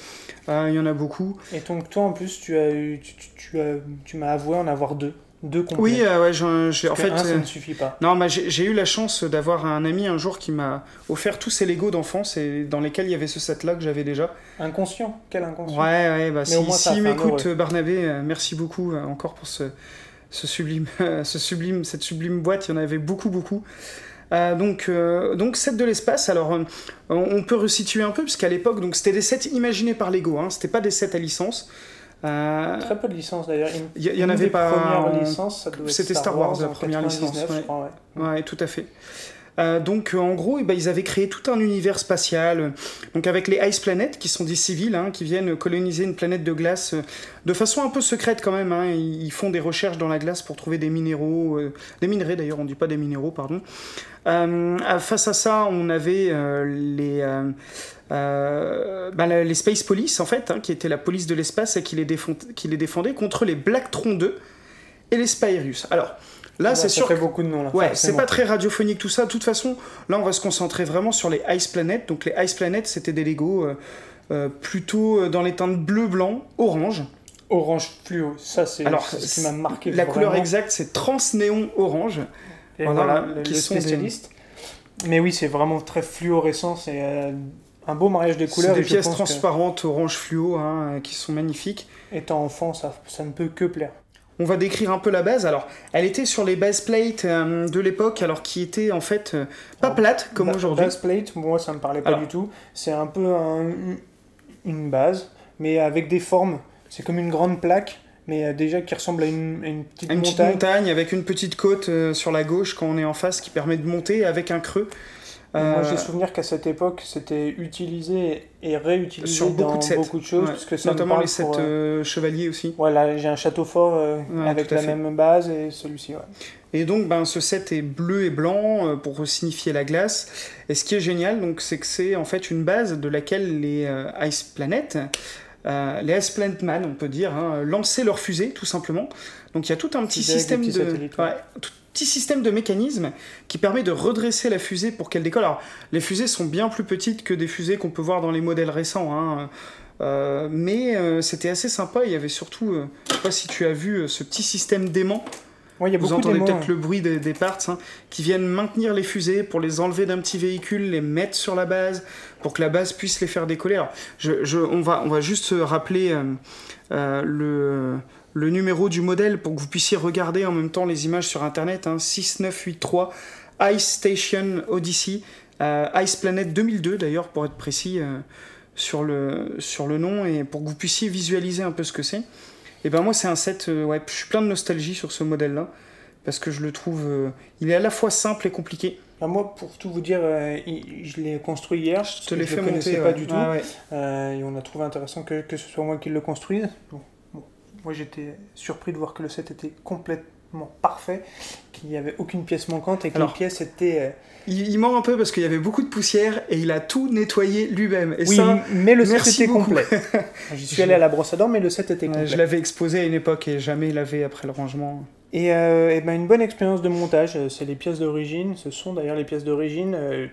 Euh, Il y en a beaucoup. Et donc toi en plus tu as eu, tu, tu- tu m'as avoué en avoir deux, deux complets. Oui, euh, ouais, en fait. un, ça euh, ne suffit pas. Non, mais j'ai eu la chance d'avoir un ami un jour qui m'a offert tous ces Lego d'enfance et dans lesquels il y avait ce set-là que j'avais déjà. Inconscient, quel inconscient. Ouais, ouais, bah Mais si, si m'écoute heureux. Barnabé, euh, merci beaucoup euh, encore pour ce, ce sublime, (laughs) ce sublime, cette sublime boîte. Il y en avait beaucoup, beaucoup. Euh, donc, euh, donc set de l'espace. Alors, euh, on peut resituer un peu parce qu'à l'époque, donc c'était des sets imaginés par Lego. Hein, c'était pas des sets à licence. Euh, Très peu de licences d'ailleurs. Il y- y en avait pas c'était Star Wars, la première 99, licence, ouais. crois, ouais. Ouais, tout à fait. Euh, donc en gros, eh ben, ils avaient créé tout un univers spatial, donc avec les Ice Planet, qui sont des civils, hein, qui viennent coloniser une planète de glace de façon un peu secrète quand même. hein. Ils font des recherches dans la glace pour trouver des minéraux, euh, des minerais d'ailleurs, on dit pas des minéraux, pardon. Euh, face à ça, on avait euh, les, euh, bah, les Space Police, en fait, hein, qui étaient la police de l'espace et qui les, qui les défendait contre les Blacktron 2 et les Spyrus. Alors, là, Ouais, c'est ça sûr fait que- beaucoup de noms là. Ouais, c'est pas très radiophonique tout ça. De toute façon, là, on va se concentrer vraiment sur les Ice Planet. Donc, les Ice Planet, c'était des Lego euh, euh, plutôt euh, dans les teintes bleu, blanc, orange. Orange fluo, ça c'est ce qui m'a marqué. La couleur exacte, c'est transnéon orange. Et Voilà, qui le sont des-. Mais oui, c'est vraiment très fluorescent, c'est euh, un beau mariage des C'est couleurs. des et je pièces que, transparentes orange fluo hein, qui sont magnifiques. étant enfant, ça, ça ne peut que plaire. On va décrire un peu la base. Alors, elle était sur les base plates euh, de l'époque, alors qui étaient en fait euh, pas Alors, plates comme aujourd'hui. Base plate, moi ça me parlait pas Alors. du tout. C'est un peu un- une base, mais avec des formes. C'est comme une grande plaque, mais euh, déjà qui ressemble à une, à une petite Une petite montagne. montagne avec une petite côte euh, sur la gauche quand on est en face qui permet de monter avec un creux. Moi Euh, j'ai souvenir qu'à cette époque c'était utilisé et réutilisé Sur beaucoup dans de sets. beaucoup de choses. ouais, parce que ça me notamment les sept pour, euh, euh, chevaliers aussi. Voilà, j'ai un château fort euh, Ouais, avec la fait. même base et celui-ci. Ouais. Et donc, ben, ce set est bleu et blanc euh, pour signifier la glace. Et ce qui est génial, donc, c'est que c'est en fait une base de laquelle les euh, Ice Planet, euh, les Ice Planet Man, on peut dire, hein, lançaient leur fusée, tout simplement. Donc, il y a tout un petit système de, ouais, tout petit système de mécanisme qui permet de redresser la fusée pour qu'elle décolle. Alors, les fusées sont bien plus petites que des fusées qu'on peut voir dans les modèles récents, hein. Euh, mais euh, c'était assez sympa. Il y avait surtout, euh, je sais pas si tu as vu euh, ce petit système d'aimant Ouais, il y a vous entendez peut-être hein. le bruit des, des parts hein, qui viennent maintenir les fusées pour les enlever d'un petit véhicule, les mettre sur la base pour que la base puisse les faire décoller. Alors, je, je- on, va, on va juste rappeler le, le numéro du modèle pour que vous puissiez regarder en même temps les images sur internet. hein, 6983 Ice Station Odyssey, euh, Ice Planet 2002 d'ailleurs pour être précis euh, sur, le, sur le nom et pour que vous puissiez visualiser un peu ce que c'est. Et ben moi c'est un set, euh, ouais, je suis plein de nostalgie sur ce modèle-là parce que je le trouve, il est à la fois simple et compliqué. Bah, moi, pour tout vous dire, euh, je l'ai construit hier. Je te l'ai je fait le connaissais monter. pas du tout. Ah ouais. Euh, et on a trouvé intéressant que, que ce soit moi qui le construise. Bon, moi j'étais surpris de voir que le set était complètement parfait, qu'il n'y avait aucune pièce manquante et que Alors. les pièces étaient. euh, Il, il ment un peu parce qu'il y avait beaucoup de poussière et il a tout nettoyé lui-même. Et oui, ça, mais le set était beaucoup. complet. (laughs) J'y suis allé à la brosse à dents, mais le set était complet. je l'avais exposé à une époque et jamais lavé après le rangement. Et, euh, ben, une bonne expérience de montage, euh, c'est les pièces d'origine, ce sont d'ailleurs les pièces d'origine, euh,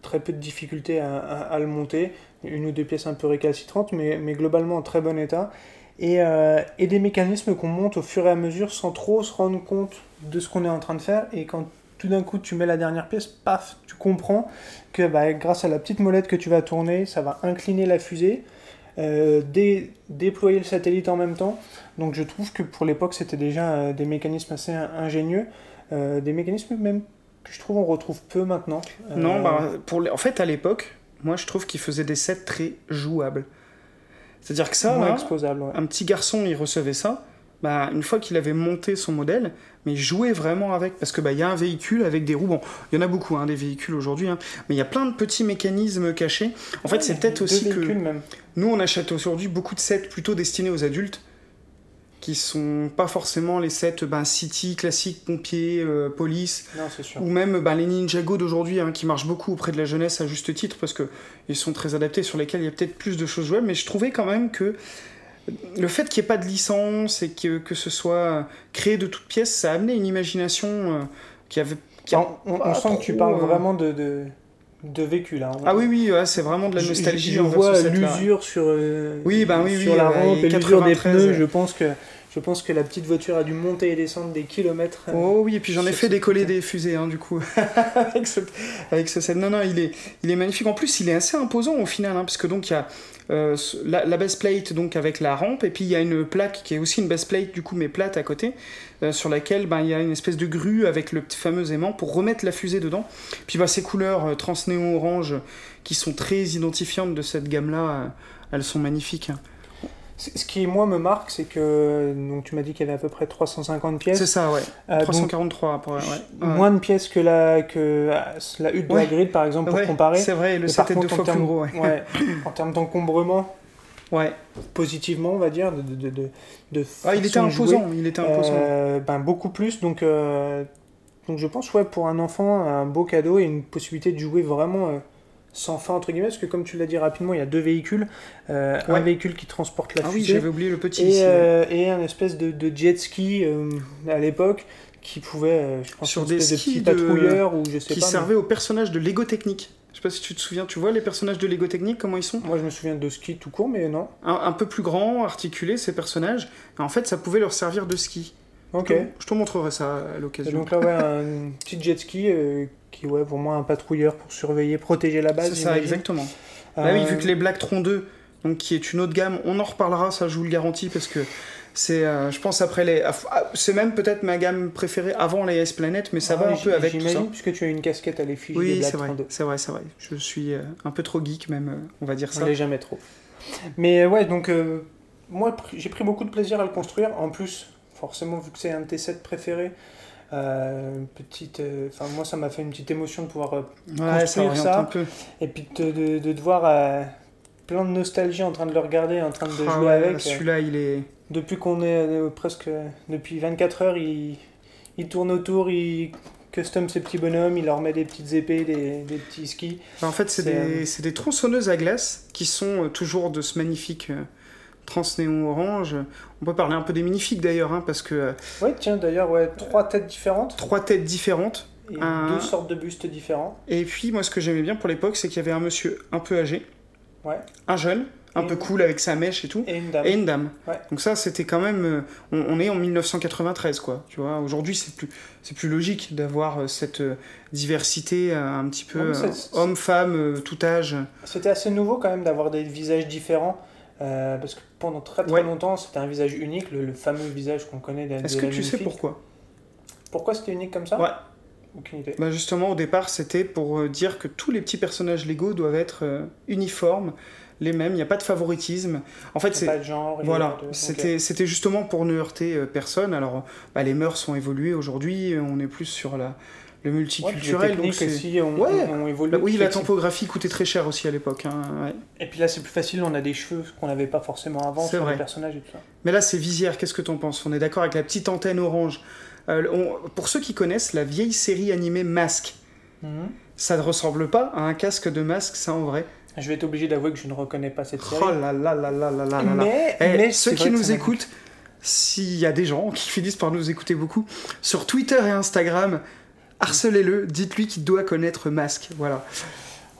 très peu de difficultés à, à- à le monter, une ou deux pièces un peu récalcitrantes, mais, mais globalement en très bon état, et, euh, et des mécanismes qu'on monte au fur et à mesure sans trop se rendre compte de ce qu'on est en train de faire, et quand tout d'un coup tu mets la dernière pièce, paf, tu comprends que bah, grâce à la petite molette que tu vas tourner, ça va incliner la fusée, euh, dé- déployer le satellite en même temps. Donc je trouve que pour l'époque c'était déjà euh, des mécanismes assez in- ingénieux, euh, des mécanismes même que je trouve on retrouve peu maintenant. Non, bah, pour les- en fait, à l'époque, moi je trouve qu'il faisait des sets très jouables. C'est-à-dire que ça, là, ouais. un petit garçon, il recevait ça. Bah, une fois qu'il avait monté son modèle, mais il jouait vraiment avec, parce que bah il y a un véhicule avec des roues. Bon, il y en a beaucoup, hein, des véhicules aujourd'hui, hein, mais il y a plein de petits mécanismes cachés. En fait, Ouais, c'est peut-être aussi que même. nous, on achète aujourd'hui beaucoup de sets plutôt destinés aux adultes, qui sont pas forcément les sets ben, City, classiques, pompiers, euh, police, Non, c'est sûr. ou même ben, les Ninjago d'aujourd'hui, hein, qui marchent beaucoup auprès de la jeunesse à juste titre, parce que ils sont très adaptés, sur lesquels il y a peut-être plus de choses jouables, mais je trouvais quand même que le fait qu'il n'y ait pas de licence et que, que ce soit créé de toutes pièces, ça a amené une imagination euh, qui avait... qui a on on- on pas sent que tu parles euh, vraiment de, de, de vécu là. Ah oui, oui, ouais, c'est vraiment de la nostalgie. Je, je envers vois l'usure sur, euh, Oui, bah oui, sur oui, la rampe et et l'usure des 93, pneus. ouais. Je pense que je pense que la petite voiture a dû monter et descendre des kilomètres. euh, Oh oui, et puis j'en ai fait décoller des fusées, hein, du coup, (laughs) avec, ce, avec ce set. Non, non, il est, il est magnifique. En plus, il est assez imposant au final, hein, parce que donc il y a euh, la, la base plate donc avec la rampe, et puis il y a une plaque qui est aussi une base plate, du coup, mais plate à côté, euh, sur laquelle ben, il y a une espèce de grue avec le petit fameux aimant pour remettre la fusée dedans. Puis bah, ces couleurs transnéon orange qui sont très identifiantes de cette gamme-là, elles sont magnifiques. hein. Ce qui, moi, me marque, c'est que donc, tu m'as dit qu'il y avait à peu près 350 pièces. C'est ça, ouais. Euh, donc, 343 après, ouais. Ouais. moins de pièces que la, que euh, la hutte de Ouais. Hagrid, par exemple, pour comparer. C'est vrai, le set est deux fois plus termes- gros, ouais. en termes d'encombrement, Ouais. positivement, on va dire, de, de, de, de Ah, il était jouer, imposant, il était imposant. euh, ben, beaucoup plus. Donc, euh, donc je pense, ouais, pour un enfant, un beau cadeau et une possibilité de jouer vraiment euh, sans fin, entre guillemets, parce que comme tu l'as dit rapidement, il y a deux véhicules. Euh, Un véhicule qui transporte la ah oui, fusée j'avais oublié le petit et, ici. ouais. euh, et un espèce de, de jet ski euh, à l'époque qui pouvait, je pense, Sur des de skis de- patrouilleur ou je sais qui pas. mais- servait aux personnages de Lego Technique. Je sais pas si tu te souviens, tu vois les personnages de Lego Technique, comment ils sont? Moi, je me souviens de ski tout court, mais non. un, un peu plus grands, articulés, ces personnages. En fait, ça pouvait leur servir de ski. Ok. Je te- Je te montrerai ça à l'occasion. donc là, ouais, un petit jet ski euh, qui, ouais, pour moi, un patrouilleur pour surveiller, protéger la base. C'est ça, exactement. Euh, Bah oui, vu que les Blacktron 2, donc, qui est une autre gamme, on en reparlera, ça je vous le garantis, parce que c'est, euh, je pense, après les. ah, C'est même peut-être ma gamme préférée avant les Ice Planet, mais ça ah, va un peu avec tout ça. J'imagine, puisque tu as une casquette à l'effigie des Oui, Black c'est vrai, 32. c'est vrai, c'est vrai. Je suis euh, un peu trop geek, même, on va dire On ça. l'est jamais trop. Mais ouais, donc moi j'ai pris beaucoup de plaisir à le construire. En plus, forcément, vu que c'est un de tes sets préférés, euh, petite, euh, enfin moi ça m'a fait une petite émotion de pouvoir euh, Ouais, construire ça. un peu. et puis de, de, de te voir plein de nostalgie en train de le regarder, en train de Ah jouer ouais, avec. Celui-là, il est. depuis qu'on est presque depuis 24 heures, il, il tourne autour, il custom ses petits bonhommes, il leur met des petites épées, des, des petits skis. En fait, c'est des, euh, c'est des tronçonneuses à glace qui sont toujours de ce magnifique transnéon orange. On peut parler un peu des magnifiques d'ailleurs, hein, parce que euh, Ouais, tiens d'ailleurs, ouais, trois têtes différentes trois têtes différentes. et Un- deux sortes de bustes différents. Et puis, moi, ce que j'aimais bien pour l'époque, c'est qu'il y avait un monsieur un peu âgé, Ouais. un jeune, un Et peu une- cool avec sa mèche et tout, Et une dame. et une dame. Ouais. Donc ça, c'était quand même... euh, on, on est en 1993, quoi. Tu vois, aujourd'hui, c'est plus, c'est plus logique d'avoir euh, cette diversité un petit peu homme-femme, tout âge. C'était assez nouveau quand même d'avoir des visages différents. Euh, parce que pendant très très Ouais. longtemps, c'était un visage unique, le, le fameux visage qu'on connaît de, Est-ce que tu sais pourquoi? Pourquoi c'était unique comme ça? Ouais. Aucune idée. Bah justement, au départ, c'était pour euh, dire que tous les petits personnages Lego doivent être euh, uniformes, les mêmes, il n'y a pas de favoritisme. En fait, C'est c'est... pas de genre. Voilà, de- c'était justement pour ne heurter personne. Alors, bah, les mœurs sont évoluées aujourd'hui, on est plus sur la, le multiculturel. Donc bah oui, la topographie coûtait très cher aussi à l'époque. Hein, et puis là, c'est plus facile, on a des cheveux qu'on n'avait pas forcément avant sur vrai. les personnages et tout ça. Mais là, c'est visière, qu'est-ce que t'en penses? On est d'accord avec la petite antenne orange. Euh, pour ceux qui connaissent la vieille série animée Masque, mhm. ça ne ressemble pas à un casque de masque, ça en vrai. Je vais être obligé d'avouer que je ne reconnais pas cette série. Oh là là là là là là là Mais, eh, mais ceux qui nous écoutent, s'il y a des gens qui (laughs) finissent par nous écouter beaucoup, sur Twitter et Instagram, harcelez-le, dites-lui qu'il doit connaître Masque. Voilà.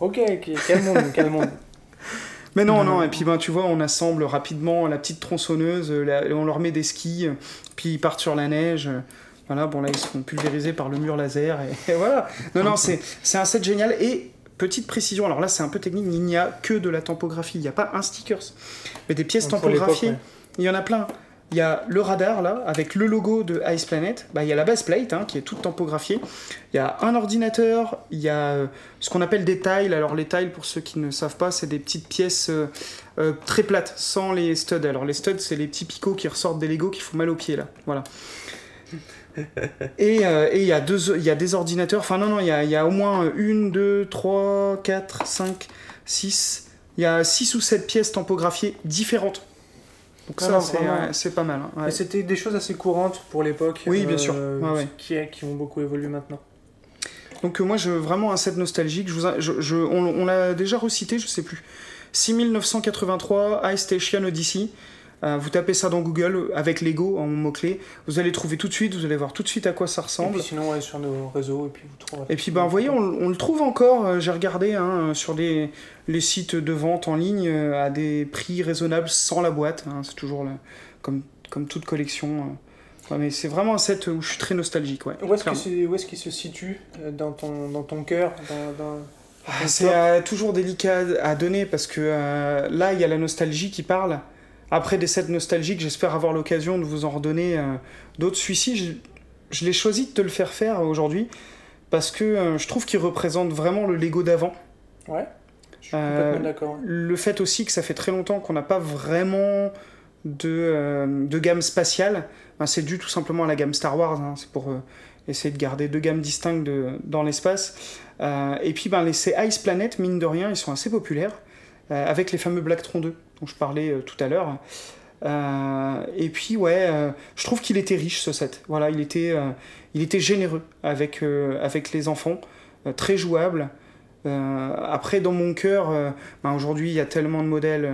Ok, ok, calmons-nous, calmons-nous. (laughs) Mais non, Non. et puis ben, tu vois, on assemble rapidement la petite tronçonneuse, euh, la- on leur met des skis, puis ils partent sur la neige. Voilà, bon là, ils se font pulvériser par le mur laser, et, (laughs) et voilà. Non, non, c'est c'est un set génial, et petite précision, alors là, c'est un peu technique, il n'y a que de la tempographie, il n'y a pas un stickers, mais des pièces Donc, ouais. il y en a plein. Il y a le radar là, avec le logo de Ice Planet. Bah, il y a la base plate hein, qui est toute tampographiée. Il y a un ordinateur. Il y a euh, ce qu'on appelle des tiles. Alors les tiles, pour ceux qui ne savent pas, c'est des petites pièces euh, euh, très plates, sans les studs. Alors les studs, c'est les petits picots qui ressortent des Lego qui font mal aux pieds là. Voilà. Et il y, a deux- y a des ordinateurs. Enfin non, non, il y a, il y a au moins une, deux, trois, quatre, cinq, six. Il y a six ou sept pièces tampographiées différentes. Donc ça, c'est ouais, pas mal. hein. Ouais. C'était des choses assez courantes pour l'époque. Oui, bien sûr. Ouais. Qui, qui ont beaucoup évolué maintenant. Donc euh, moi, je, vraiment un set nostalgique. Je vous, a- je- je- on, on l'a déjà recité, je sais plus. 6983 Ice Station Odyssey. Euh, vous tapez ça dans Google avec Lego en mot-clé. Vous allez trouver tout de suite, vous allez voir tout de suite à quoi ça Et ressemble. puis sinon, ouais, sur nos réseaux, et puis vous trouverez. Et puis, ben, vous voyez, on, on le trouve encore, euh, j'ai regardé hein, sur les sites de vente en ligne euh, à des prix raisonnables sans la boîte. hein. c'est toujours le- comme, comme toute collection. Ouais, mais c'est vraiment un set où je suis très nostalgique. Ouais, Où est-ce que clairement. c'est- où est-ce qu'il se situe dans ton, dans ton cœur dans, dans- Ah, C'est euh, toujours délicat à donner parce que euh, là, il y a la nostalgie qui parle. Après des sets nostalgiques, j'espère avoir l'occasion de vous en redonner euh, d'autres. Celui-ci, je, je l'ai choisi de te le faire faire aujourd'hui parce que euh, je trouve qu'il représente vraiment le Lego d'avant. Ouais, je suis Euh, complètement d'accord. Le fait aussi que ça fait très longtemps qu'on n'a pas vraiment de, euh, de gamme spatiale. Ben, c'est dû tout simplement à la gamme Star Wars. hein. C'est pour euh, essayer de garder deux gammes distinctes de- dans l'espace. Euh, et puis ben, les, ces Ice Planet, mine de rien, ils sont assez populaires. euh, avec les fameux Blacktron 2 dont je parlais euh, tout à l'heure. Euh, et puis ouais, euh, je trouve qu'il était riche ce set. Voilà, il était, euh, il était généreux avec, avec les enfants, très jouable. Après, dans mon cœur, ben, aujourd'hui, il y a tellement de modèles.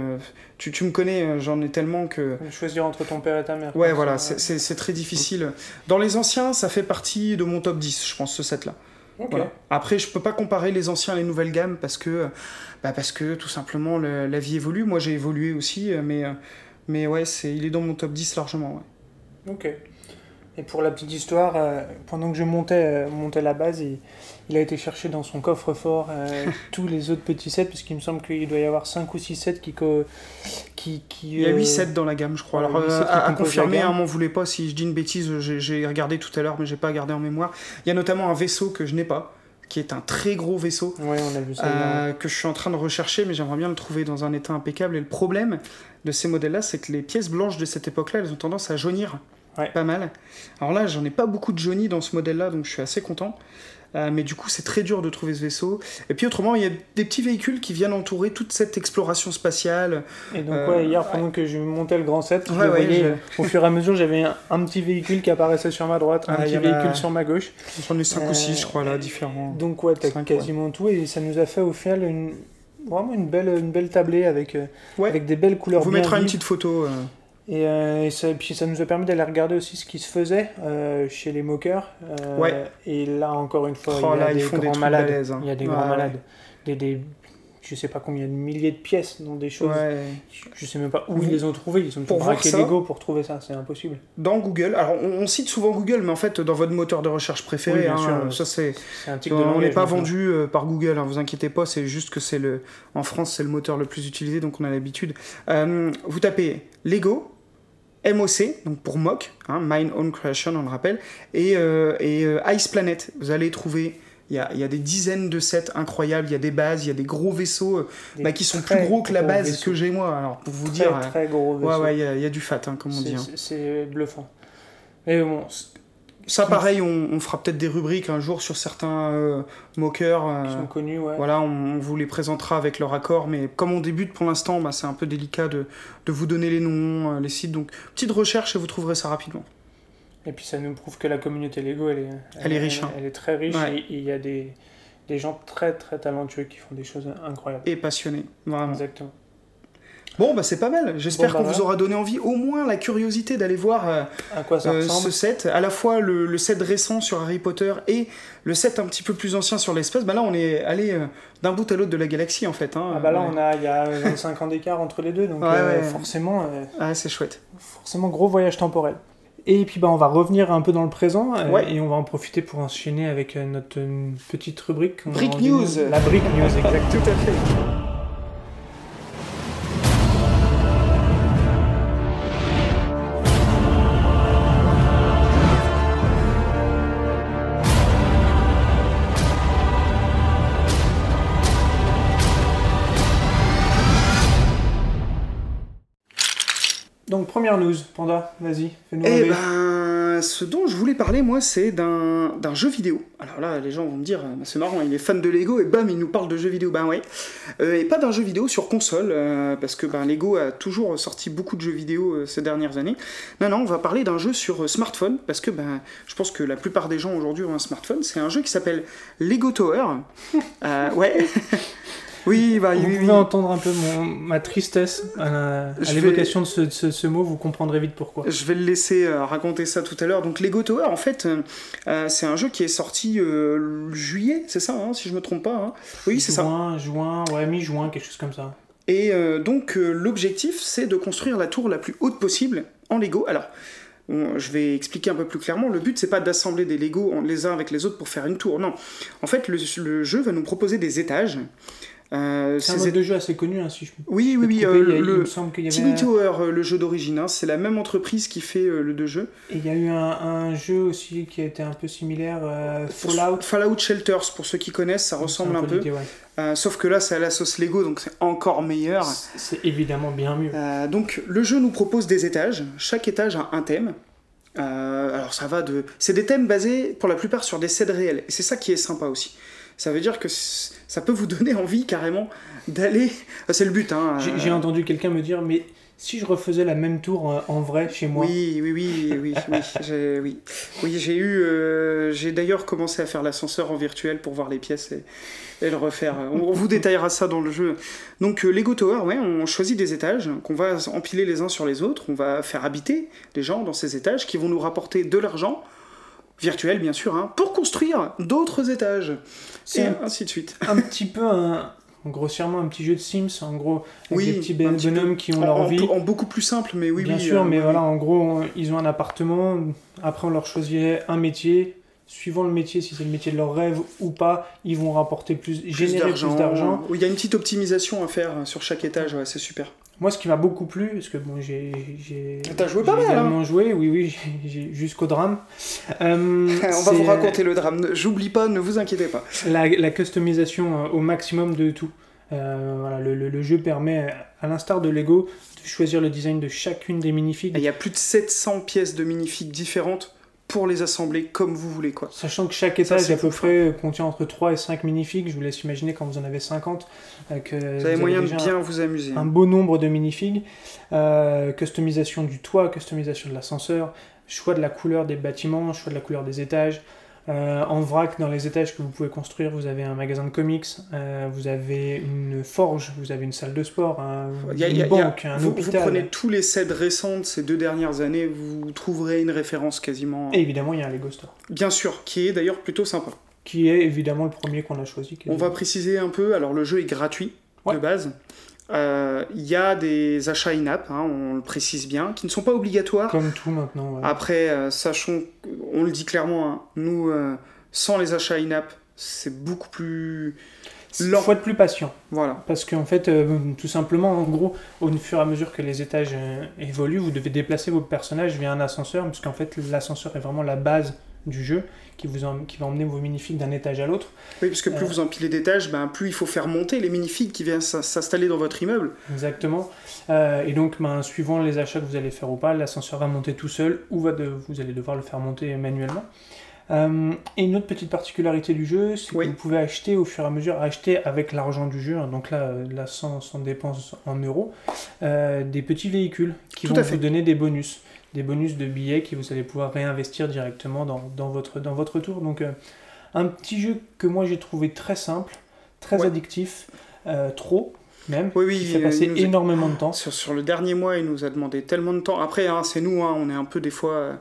tu, tu me connais, j'en ai tellement que. Choisir entre ton père et ta mère. Ouais, voilà, c'est très difficile. Dans les anciens, ça fait partie de mon top 10, je pense, ce set-là. Voilà. Après, je peux pas comparer les anciens et les nouvelles gammes parce que, bah parce que tout simplement, le- la vie évolue. Moi, j'ai évolué aussi, euh, mais, euh, mais ouais, c'est, il est dans mon top 10 largement. Ouais. Ok. Et pour la petite histoire, euh, pendant que je montais, euh, montais la base, il, il a été chercher dans son coffre-fort euh, (laughs) tous les autres petits sets, parce qu'il me semble qu'il doit y avoir 5 ou 6 sets qui. qui, qui Il y a euh, 8 sets dans la gamme, je crois. Alors, euh, à, confirmer, gamme. hein, m'en voulez pas si je dis une bêtise, j'ai, regardé tout à l'heure, mais j'ai pas gardé en mémoire. Il y a notamment un vaisseau que je n'ai pas, qui est un très gros vaisseau. Ouais, on a vu ça. euh, que je suis en train de rechercher, mais j'aimerais bien le trouver dans un état impeccable. Et le problème de ces modèles-là, c'est que les pièces blanches de cette époque-là, elles ont tendance à jaunir Ouais. pas mal. Alors là, j'en ai pas beaucoup de jaunis dans ce modèle-là, donc je suis assez content. Euh, mais du coup, c'est très dur de trouver ce vaisseau. Et puis autrement, il y a des petits véhicules qui viennent entourer toute cette exploration spatiale. Et donc, euh, ouais, hier, pendant que je montais le grand set, je le voyais, je- euh, au fur et à mesure, j'avais un, un petit véhicule qui apparaissait sur ma droite, un Ah, petit a- véhicule sur ma gauche. J'en ai 5 Euh, ou 6, je crois, là, différents. Donc, ouais, t'as quasiment tout, et ça nous a fait au final une, vraiment une belle, une belle tablée avec, euh, Ouais. avec des belles On couleurs vous bien mettra une petite photo. euh, Et, euh, et ça, et puis ça nous a permis d'aller regarder aussi ce qui se faisait euh, chez les moqueurs. Euh, Ouais. Et là, encore une fois, Oh il y a là, des des malades. balèzes, hein. Il y a des Ouais, grands ouais. malades. Des, des, je sais pas combien de milliers de pièces dans des choses. Je sais même pas où ils les ont trouvées. Ils ont pour braqué Lego pour trouver ça. C'est impossible. Dans Google, alors on, on cite souvent Google, mais en fait, dans votre moteur de recherche préféré, Oui, bien hein, sûr. ça c'est. On n'est pas vendu par Google, hein, vous inquiétez pas, c'est juste que c'est le. En France, c'est le moteur le plus utilisé, donc on a l'habitude. Vous tapez Lego, MOC, donc pour mock, hein, Mine Own Creation, on le rappelle, et, euh, et euh, Ice Planet. Vous allez trouver. Il y, a, il y a des dizaines de sets incroyables, il y a des bases, il y a des gros vaisseaux euh, Des bah, qui sont plus gros que la gros base vaisseaux. que j'ai moi. Alors pour vous Très, dire, très gros ouais, vaisseau. ouais, il y, a- il y a du fat, hein, comme on dit. hein. c'est- bluffant. Mais bon, Ça, pareil, on, on fera peut-être des rubriques un jour sur certains euh, moqueurs. euh, ils sont connus, ouais. voilà, on, on vous les présentera avec leur accord, mais comme on débute pour l'instant, bah, c'est un peu délicat de, de vous donner les noms, euh, les sites. Donc, petite recherche et vous trouverez ça rapidement. Et puis ça nous prouve que la communauté Lego, elle est, Elle est riche, hein. Elle, est très riche Ouais. et il y a des, des gens très très talentueux qui font des choses incroyables. Et passionné, vraiment. Exactement. Bon, bah c'est pas mal. J'espère Bon, bah, qu'on vous aura donné envie, au moins la curiosité d'aller voir euh, À quoi ça euh, ce set. À la fois le, le set récent sur Harry Potter et le set un petit peu plus ancien sur l'espace. Bah là, on est allé euh, d'un bout à l'autre de la galaxie, en fait. hein. Ah bah là, Ouais. on a, il y a 25 ans d'écart entre les deux, donc Ouais, forcément, Ah, c'est chouette. forcément gros voyage temporel. Et puis bah, on va revenir un peu dans le présent et on va en profiter pour enchaîner avec notre petite rubrique. qu'on Brick News. La Brick News, exact. (laughs) Tout à fait. Donc première news, Panda, vas-y, fais-nous Eh ben, ce dont je voulais parler, moi, c'est d'un d'un jeu vidéo. Alors là, les gens vont me dire, bah, c'est marrant, il est fan de Lego et bam, il nous parle de jeux vidéo. Ben ouais. Euh, et pas d'un jeu vidéo sur console, euh, parce que ben, Lego a toujours sorti beaucoup de jeux vidéo euh, ces dernières années. Non, non, on va parler d'un jeu sur smartphone, parce que ben, je pense que la plupart des gens aujourd'hui ont un smartphone. C'est un jeu qui s'appelle Lego Tower. (laughs) Ouais. (laughs) oui, bah, Vous oui, pouvez oui. entendre un peu mon- ma tristesse à, l'évocation de ce, de ce- ce mot, vous comprendrez vite pourquoi. Je vais le laisser euh, raconter ça tout à l'heure. Donc Lego Tower, en fait, euh, euh, c'est un jeu qui est sorti euh, juillet, c'est ça, hein, si je me trompe pas. hein. Oui, c'est ça. Juin, juin, ouais, mi-juin, quelque chose comme ça. Et donc l'objectif, c'est de construire la tour la plus haute possible en Lego. Alors, je vais expliquer un peu plus clairement. Le but, c'est pas d'assembler des Lego les uns avec les autres pour faire une tour. Non. En fait, le, le jeu va nous proposer des étages. Euh, C'est un mode de jeu assez connu, hein, si je peux Oui, oui, oui. euh, couper, il le me semble qu'il y avait Tiny Tower, euh, le jeu d'origine, hein, c'est la même entreprise qui fait euh, le deux jeux. Et il y a eu un, un jeu aussi qui a été un peu similaire, euh, Fallout. Fallout Shelters, pour ceux qui connaissent, ça ressemble un peu. ouais. Euh, sauf que là, c'est à la sauce Lego, donc c'est encore meilleur. C'est évidemment bien mieux. Euh, donc le jeu nous propose des étages. Chaque étage a un thème. Euh, alors ça va de... C'est des thèmes basés pour la plupart sur des scènes réelles. Et c'est ça qui est sympa aussi. Ça veut dire que ça peut vous donner envie carrément d'aller... Ah, C'est le but, hein. J'ai euh, j'ai entendu quelqu'un me dire, mais si je refaisais la même tour en, en vrai chez moi, Oui, oui, oui, oui, oui, (laughs) j'ai, oui, oui, j'ai eu, euh, j'ai d'ailleurs commencé à faire l'ascenseur en virtuel pour voir les pièces et, et le refaire. On, on vous détaillera ça dans le jeu. Donc euh, Lego Tower, ouais, on choisit des étages qu'on va empiler les uns sur les autres. On va faire habiter des gens dans ces étages qui vont nous rapporter de l'argent virtuel, bien sûr, hein, pour construire d'autres étages et un, ainsi de suite. un petit peu un, grossièrement un petit jeu de Sims, en gros, avec Oui, des petits un petit bonhommes qui ont En, leur en- vie. en beaucoup plus simple, mais oui, Bien oui. sûr, euh, mais oui, voilà, en gros, ils ont un appartement. Après, on leur choisit un métier. Suivant le métier, si c'est le métier de leur rêve ou pas, ils vont rapporter plus, plus générer plus d'argent. Il y a une petite optimisation à faire sur chaque étage, ouais, c'est super. Moi, ce qui m'a beaucoup plu, parce que bon, j'ai. T'as joué pas mal, hein. également joué, oui, oui, (laughs) j'ai- jusqu'au drame. Euh, (laughs) On va vous raconter le drame. Ne- J'oublie pas, ne vous inquiétez pas. La, la customisation euh, au maximum de tout. Euh, voilà, le, le- le jeu permet, à l'instar de Lego, de choisir le design de chacune des minifigs. Il y a plus de 700 pièces de minifigs différentes pour les assembler comme vous voulez, quoi. Sachant que chaque étage à peu fou, près euh, contient entre 3 et 5 minifigs, je vous laisse imaginer quand vous en avez 50, euh, que Vous avez moyen de bien vous amuser. un beau nombre de minifigs, euh, customisation du toit, customisation de l'ascenseur, choix de la couleur des bâtiments, choix de la couleur des étages. Euh, en vrac, dans les étages que vous pouvez construire, vous avez un magasin de comics, euh, vous avez une forge, vous avez une salle de sport, un, y a- une il y a- il y a- banque, un vous, vous hôpital. prenez tous les sets récents de ces deux dernières années, vous trouverez une référence quasiment. Et évidemment, il y a un Lego Store, Bien sûr, qui est d'ailleurs plutôt sympa. qui est évidemment le premier qu'on a choisi. On va préciser un peu, alors le jeu est gratuit Ouais. de base. Euh, Il y a des achats in-app, hein, on le précise bien, qui ne sont pas obligatoires. Comme tout maintenant. ouais. Après, euh, sachons, on le dit clairement, hein, nous, euh, sans les achats in-app, c'est beaucoup plus Il faut être plus patient. Voilà. Parce qu'en fait, tout simplement, en gros, au fur et à mesure que les étages évoluent, vous devez déplacer vos personnages via un ascenseur, puisqu'en fait, l'ascenseur est vraiment la base du jeu qui, vous em- qui va emmener vos minifigs d'un étage à l'autre. Oui, parce que plus Euh. vous empilez d'étages, ben, plus il faut faire monter les minifigs qui viennent s'installer dans votre immeuble. Exactement. Euh, et donc, ben, suivant les achats que vous allez faire ou pas, l'ascenseur va monter tout seul ou va de- vous allez devoir le faire monter manuellement. Euh, et une autre petite particularité du jeu, c'est Oui. que vous pouvez acheter au fur et à mesure, acheter avec l'argent du jeu, hein, donc là, là sans, sans dépenses en euros, euh, des petits véhicules qui Tout vont vous donner des bonus. Des bonus de billets que vous allez pouvoir réinvestir directement dans, dans votre, dans votre tour. Donc, euh, un petit jeu que moi j'ai trouvé très simple, très Ouais. addictif, euh, trop même, Oui, oui, euh, il nous a- énormément de temps. Sur, sur le dernier mois, il nous a demandé tellement de temps. Après, hein, c'est nous, hein, on est un peu des fois euh,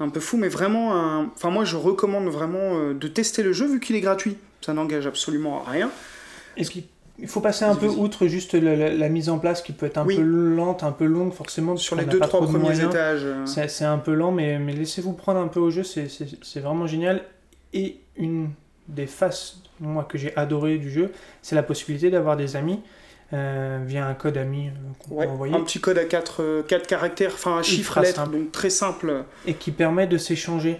un peu fou, mais vraiment, un- enfin moi je recommande vraiment euh, de tester le jeu vu qu'il est gratuit. Ça n'engage absolument à rien. Est-ce qu'il il faut passer un peu outre juste la, la- la mise en place qui peut être un Oui. peu lente, un peu longue forcément. Sur les deux trois premiers moyens. étages. euh, C'est un peu lent, mais, mais laissez-vous prendre un peu au jeu, c'est- vraiment génial. Et une des faces, moi, que j'ai adoré du jeu, c'est la possibilité d'avoir des amis euh, via un code ami euh, qu'on ouais, peut envoyer un petit code à 4 caractères, enfin un chiffre lettre, donc très simple. et qui permet de s'échanger.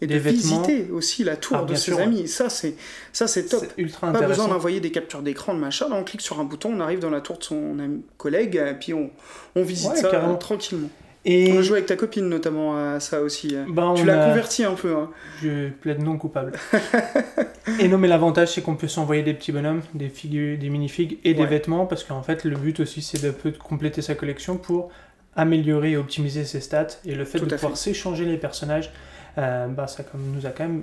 Et Des de vêtements. visiter aussi la tour Ah, de ses sûr, amis. Ça, c'est ça c'est top. Ultra Pas besoin d'envoyer des captures d'écran de machin, là on clique sur un bouton, on arrive dans la tour de son ami- collègue, et puis on, on visite Ouais, ça carrément. euh, tranquillement. Et On a joué avec ta copine notamment à ça aussi. euh. ben, Tu l'as a- converti un peu. Hein. Je plaide non coupable. (laughs) et non, mais l'avantage, c'est qu'on peut s'envoyer des petits bonhommes, des figures, des minifigs et des vêtements, parce qu'en fait, le but aussi, c'est de peu compléter sa collection pour améliorer et optimiser ses stats. Et le fait Tout de pouvoir s'échanger les personnages, euh, bah, ça nous a quand même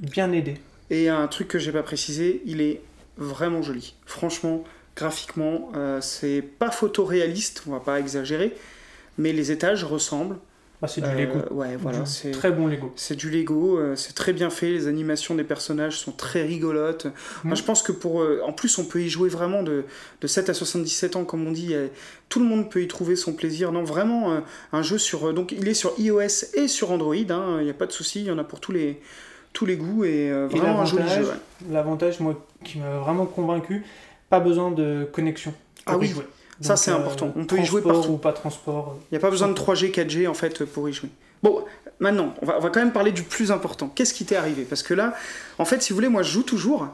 bien aidé. Et un truc que j'ai pas précisé, il est vraiment joli. Franchement, graphiquement, euh, c'est pas photoréaliste, on va pas exagérer, mais les étages ressemblent. Bah, c'est du Euh, Lego. Ouais, voilà, c'est Très bon Lego. c'est du Lego, euh, c'est très bien fait, les animations des personnages sont très rigolotes. Moi, Mm. je pense que pour. euh, en plus, on peut y jouer vraiment de, de 7 à 77 ans, comme on dit. tout le monde peut y trouver son plaisir. Non, vraiment, un jeu sur. donc, il est sur iOS et sur Android, hein, il n'y a pas de souci, il y en a pour tous les, tous les goûts, et euh, Et vraiment un joli jeu. l'avantage, ouais. L'avantage, moi, qui m'a vraiment convaincu, pas besoin de connexion. Ah oui, jouer. Ça, c'est important. On peut y jouer transport partout. ou pas transport. Il n'y a pas besoin de 3G, 4G en fait pour y jouer. Bon, maintenant, on va, on va quand même parler du plus important. Qu'est-ce qui t'est arrivé? Parce que là, en fait, si vous voulez, moi je joue toujours.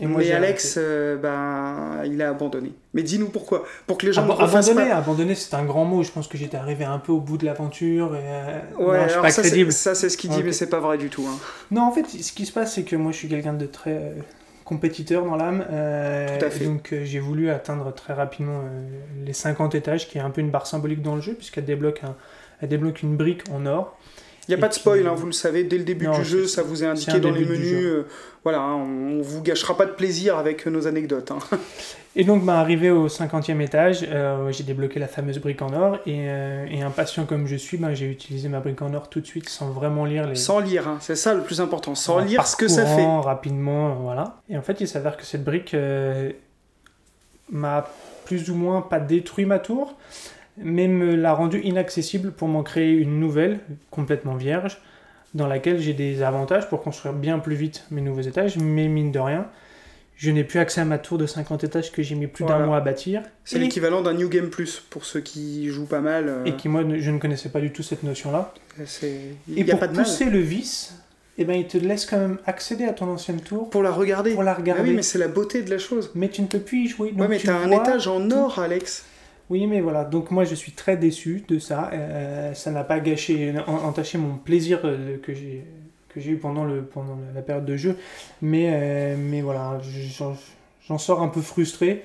Et moi, mais Alex, euh, ben, il a abandonné. Mais dis-nous pourquoi. Pour que les gens Abo- ne abandonner, pas. abandonner, c'est un grand mot. Je pense que j'étais arrivé un peu au bout de l'aventure. Et, euh, Ouais, non, alors pas ça, crédible. ça, c'est ce qu'il dit, Ok. mais c'est pas vrai du tout. hein. Non, en fait, ce qui se passe, c'est que moi, je suis quelqu'un de très euh, compétiteur dans l'âme. euh, Tout à fait. Donc, euh, j'ai voulu atteindre très rapidement euh, les 50 étages, qui est un peu une barre symbolique dans le jeu, puisqu'elle débloque, un, elle débloque une brique en or. Il n'y a Et pas de spoil, puis- hein, vous le savez, dès le début Non, du jeu, ça vous est indiqué dans les menus. euh, voilà, hein, on, on vous gâchera pas de plaisir avec nos anecdotes. hein. (laughs) Et donc, bah, arrivé au 50e étage, euh, j'ai débloqué la fameuse brique en or. Et, euh, et impatient comme je suis, bah, j'ai utilisé ma brique en or tout de suite sans vraiment lire les. Sans lire, hein, c'est ça le plus important. Sans en lire ce que ça fait. rapidement, euh, voilà. Et en fait, il s'avère que cette brique euh, m'a plus ou moins pas détruit ma tour, mais me l'a rendue inaccessible pour m'en créer une nouvelle, complètement vierge, dans laquelle j'ai des avantages pour construire bien plus vite mes nouveaux étages, mais mine de rien, je n'ai plus accès à ma tour de 50 étages que j'ai mis plus Voilà. d'un mois à bâtir. C'est et, l'équivalent d'un New Game Plus pour ceux qui jouent pas mal. euh, et qui, moi, je ne connaissais pas du tout cette notion-là. c'est- Et a pour pas de mal. pousser le vice, eh ben, il te laisse quand même accéder à ton ancienne tour Pour la regarder. pour la Ah regarder. oui, mais c'est la beauté de la chose. Mais tu ne peux plus y jouer. donc ouais, mais tu t'as un vois étage en or, Alex. Oui, mais voilà. Donc moi, je suis très déçu de ça. Euh, ça n'a pas gâché, en- entaché mon plaisir euh, que j'ai que j'ai eu pendant le pendant la période de jeu. Mais euh, mais voilà, j'en sors un peu frustré,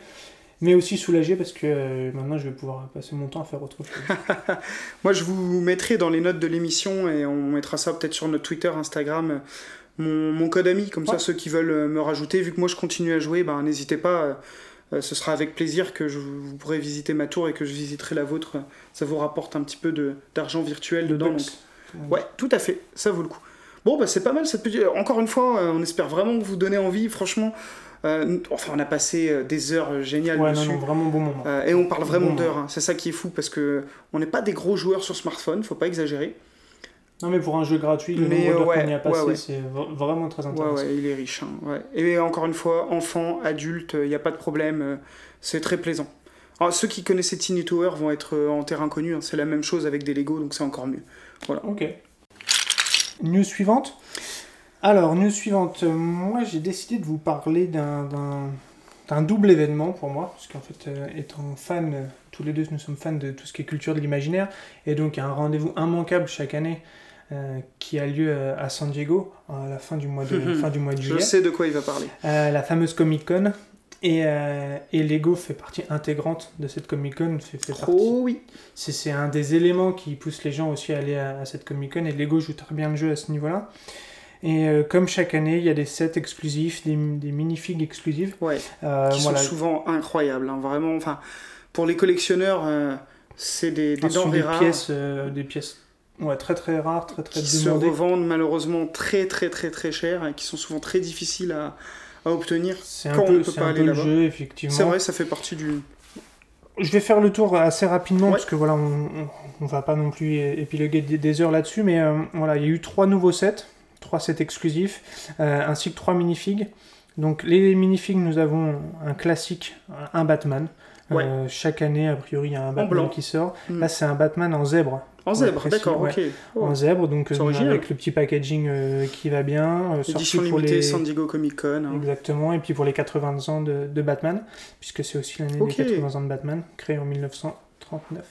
mais aussi soulagé parce que euh, maintenant, je vais pouvoir passer mon temps à faire autre chose. (laughs) Moi, je vous mettrai dans les notes de l'émission et on mettra ça peut-être sur notre Twitter, Instagram, mon, mon code ami. Comme ça, ceux qui veulent me rajouter, vu que moi je continue à jouer, ben, n'hésitez pas. Euh, ce sera avec plaisir que je, vous pourrez visiter ma tour et que je visiterai la vôtre. Ça vous rapporte un petit peu de- d'argent virtuel dedans. donc- Ouais, tout à fait, ça vaut le coup. Bon, bah, c'est pas mal cette petite. Encore une fois, euh, on espère vraiment vous donner envie. Franchement, euh, enfin, on a passé des heures géniales Ouais, non, dessus. non, vraiment bon moment. Euh, et on parle vraiment Bon. d'heures. hein. C'est ça qui est fou parce que on n'est pas des gros joueurs sur smartphone, faut pas exagérer. Non, mais pour un jeu gratuit, le Mais, nombre ouais, qu'on y a passé, ouais, ouais. c'est vraiment très intéressant. ouais, il est riche. hein, ouais. Et encore une fois, enfant, adulte, il n'y a pas de problème. euh, c'est très plaisant. Alors, ceux qui connaissaient Tiny Tower vont être euh, en terre inconnue. hein. C'est la même chose avec des Lego, donc c'est encore mieux. Ok. News suivante. Alors, news suivante. Euh, Moi, j'ai décidé de vous parler d'un- double événement pour moi, parce qu'en fait, euh, étant fan, tous les deux, nous sommes fans de tout ce qui est culture de l'imaginaire, et donc il y a un rendez-vous immanquable chaque année euh, qui a lieu euh, à San Diego à la fin du mois de, (laughs) fin du mois de Je juillet. sais de quoi il va parler. Euh, la fameuse Comic Con. Et, euh, et Lego fait partie intégrante de cette Comic Con. Fait, fait Oh oui. c'est un des éléments qui pousse les gens aussi à aller à, à cette Comic Con et Lego joue très bien le jeu à ce niveau-là. Et euh, comme chaque année, il y a des sets exclusifs, des, des minifigs exclusives. Ouais. Euh, qui voilà. sont souvent incroyables. hein, vraiment. Enfin, pour les collectionneurs, c'est des, des denrées des rares pièces, des pièces ouais, très très rares, très très qui se revendent malheureusement très très très très cher et qui sont souvent très difficiles à, à obtenir. C'est un quand on peu, peut pas un aller là-bas. jeu, effectivement. C'est vrai, ça fait partie du. Je vais faire le tour assez rapidement Ouais. parce que voilà, on, on, on va pas non plus épiloguer des, heures là-dessus, mais euh, voilà, il y a eu trois nouveaux sets, trois sets exclusifs, euh, ainsi que trois minifigs. Donc les minifigs, nous avons un classique, un Batman. Ouais. Euh, chaque année, a priori, il y a un. Batman qui sort. Mm. Là, c'est un Batman en zèbre. En zèbre, d'accord, ouais. ok. Oh. En zèbre, donc euh, avec le petit packaging euh, qui va bien. euh, sorti Édition pour limitée les... San Diego Comic Con. hein. Exactement, et puis pour les 80 ans de, de Batman, puisque c'est aussi l'année Ok. des 80 ans de Batman, créé en 1939.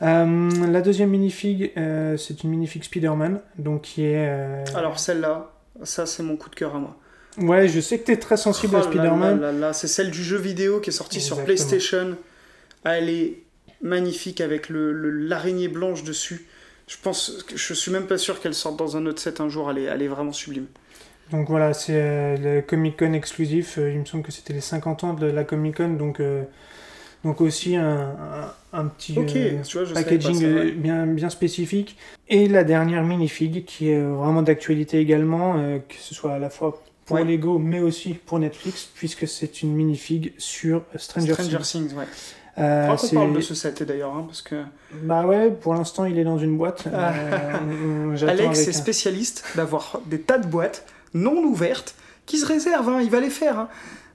Euh, la deuxième minifig, c'est une minifig Spider-Man, donc qui est... Alors celle-là, ça c'est mon coup de cœur à moi. Ouais, je sais que tu es très sensible Oh à Spider-Man. là là là, c'est celle du jeu vidéo qui est sortie sur. PlayStation. Elle est magnifique avec le le- l'araignée blanche dessus. Je pense, je suis même pas sûr qu'elle sorte dans un autre set un jour. Elle est, elle est vraiment sublime. Donc voilà, c'est euh, le Comic Con exclusif, euh, il me semble que c'était les 50 ans de la Comic Con, donc, euh, donc aussi un, un, un petit... Ok, euh, tu vois, je savais pas packaging ça, bien, bien spécifique. Et la dernière minifig qui est vraiment d'actualité également, euh, que ce soit à la fois pour Ouais. Lego mais aussi pour Netflix, puisque c'est une minifig sur Stranger, Stranger Things. Things, ouais. Euh, Faudra qu'on c'est- parle de ce set d'ailleurs, hein, parce que Bah ouais, pour l'instant il est dans une boîte. Ah. Euh, Alex est un- spécialiste d'avoir des tas de boîtes non ouvertes qui se réservent. hein, il va les faire. hein.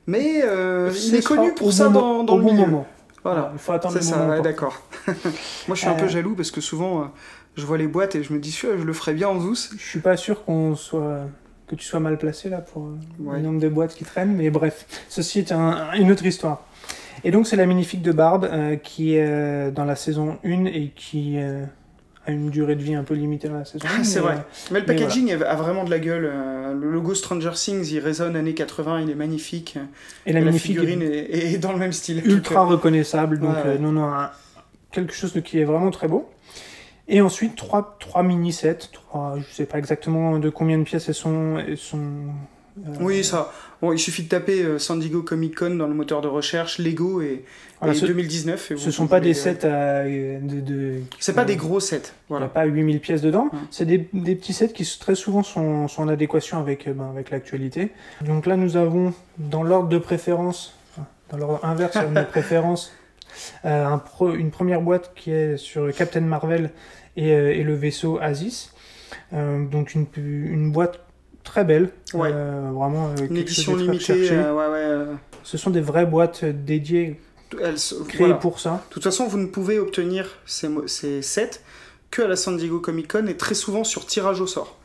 mais euh, il est connu pour ça dans, mo- dans au le bon milieu. moment. Voilà, Il faut attendre c'est ça, ouais, d'accord. (laughs) Moi, je suis un peu Euh, jaloux parce que souvent, je vois les boîtes et je me dis, je le ferais bien en douce. Je suis pas sûr qu'on soit que tu sois mal placé là pour Ouais. le nombre de boîtes qui traînent, mais bref, ceci est un- une autre histoire. Et donc c'est la magnifique de Barbe euh, qui est euh, dans la saison 1 et qui euh, a une durée de vie un peu limitée dans la saison 1. Ah, c'est vrai. Mais le Mais packaging a vraiment de la gueule. Le logo Stranger Things, il résonne années 80, il est magnifique. et la Et la magnifique figurine est est, dans le même style. ultra (laughs) reconnaissable, donc Ouais, non, non, un- quelque chose de qui est vraiment très beau. Et ensuite, trois, trois mini-sets, trois, je sais pas exactement de combien de pièces elles sont. Elles sont euh, Oui, ça. Bon, il suffit de taper euh, San Diego Comic Con dans le moteur de recherche, Lego et, voilà, et ce, 2019. et ce vous- sont pas des euh, sets à, de, de- C'est pas euh, des gros sets. Il n'y Voilà. a pas 8000 pièces dedans. Ouais. C'est des, des petits sets qui très souvent sont, sont en adéquation avec, euh, ben, avec l'actualité. Donc là, nous avons, dans l'ordre de préférence, dans l'ordre inverse de (laughs) euh, un pro- une première boîte qui est sur Captain Marvel et, euh, et le vaisseau Asis. Euh, donc une, une boîte très belle, Ouais. euh, vraiment euh, Une édition limitée. euh, ouais, ouais, Ce sont des vraies boîtes dédiées, elles créées voilà. pour ça. De toute façon, vous ne pouvez obtenir ces, ces sets que à la San Diego Comic Con et très souvent sur tirage au sort.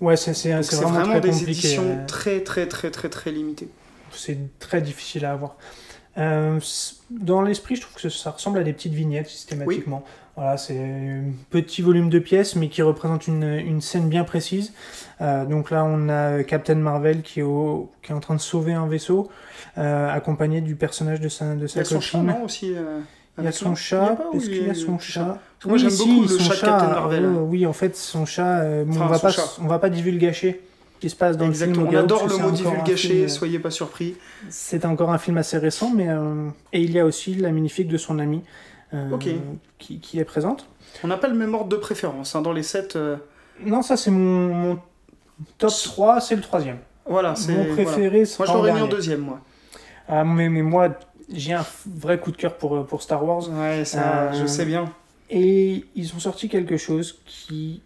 Ouais, c'est vraiment, vraiment, très des compliqué. éditions très très très très très limitées. c'est très difficile à avoir. Euh, dans l'esprit, je trouve que ça ressemble à des petites vignettes systématiquement. Voilà, c'est un petit volume de pièces, mais qui représente une, une scène bien précise. Euh, donc là, on a Captain Marvel qui est, au- qui est en train de sauver un vaisseau, euh, accompagné du personnage de sa, de Il y sa a son chat, non aussi euh, Il y a son chat. il qu'il y a son chat Parce moi, j'aime si, beaucoup le chat de Captain Marvel. euh, oui, en fait, son chat. euh, Enfin, on va son pas, chat. on va pas divulgacher ce qui se passe dans Exactement. le film. On adore parce le mot divulgaché, film, euh, soyez pas surpris. c'est encore un film assez récent, mais euh, et il y a aussi la magnifique de son ami euh, qui, qui est présente. On n'a pas le même ordre de préférence hein, dans les euh, Non, ça c'est mon, mon top 3, c'est le troisième. Voilà, c'est. Mon voilà. préféré, c'est Moi, je l'aurais mis en deuxième, moi. Ah, mais, mais moi, j'ai un vrai coup de cœur pour, euh, pour Star Wars. Ouais, ça, Euh, je sais bien. Et ils ont sorti quelque chose qui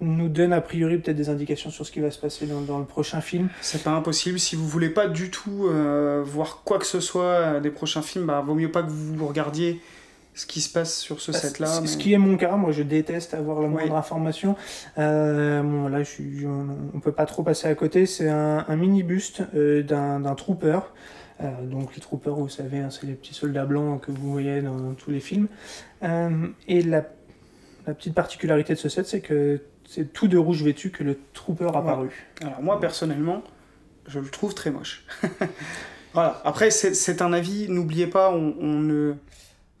nous donne a priori peut-être des indications sur ce qui va se passer dans, dans le prochain film. C'est pas impossible. Si vous voulez pas du tout euh, voir quoi que ce soit euh, des prochains films, bah, vaut mieux pas que vous regardiez ce qui se passe sur ce set-là. Ce- mais- Ce qui est mon cas, moi je déteste avoir la moindre Oui. information. Euh, bon, là, je suis, je- on peut pas trop passer à côté. C'est un, un mini buste euh, d'un trooper. Euh, donc les troopers, vous savez, hein, c'est les petits soldats blancs que vous voyez dans tous les films. Euh, et la, la petite particularité de ce set, c'est que c'est tout de rouge vêtu que le trooper a Ouais. apparu. Alors moi personnellement, je le trouve très moche. (laughs) voilà. Après c'est c'est un avis. N'oubliez pas, on, on ne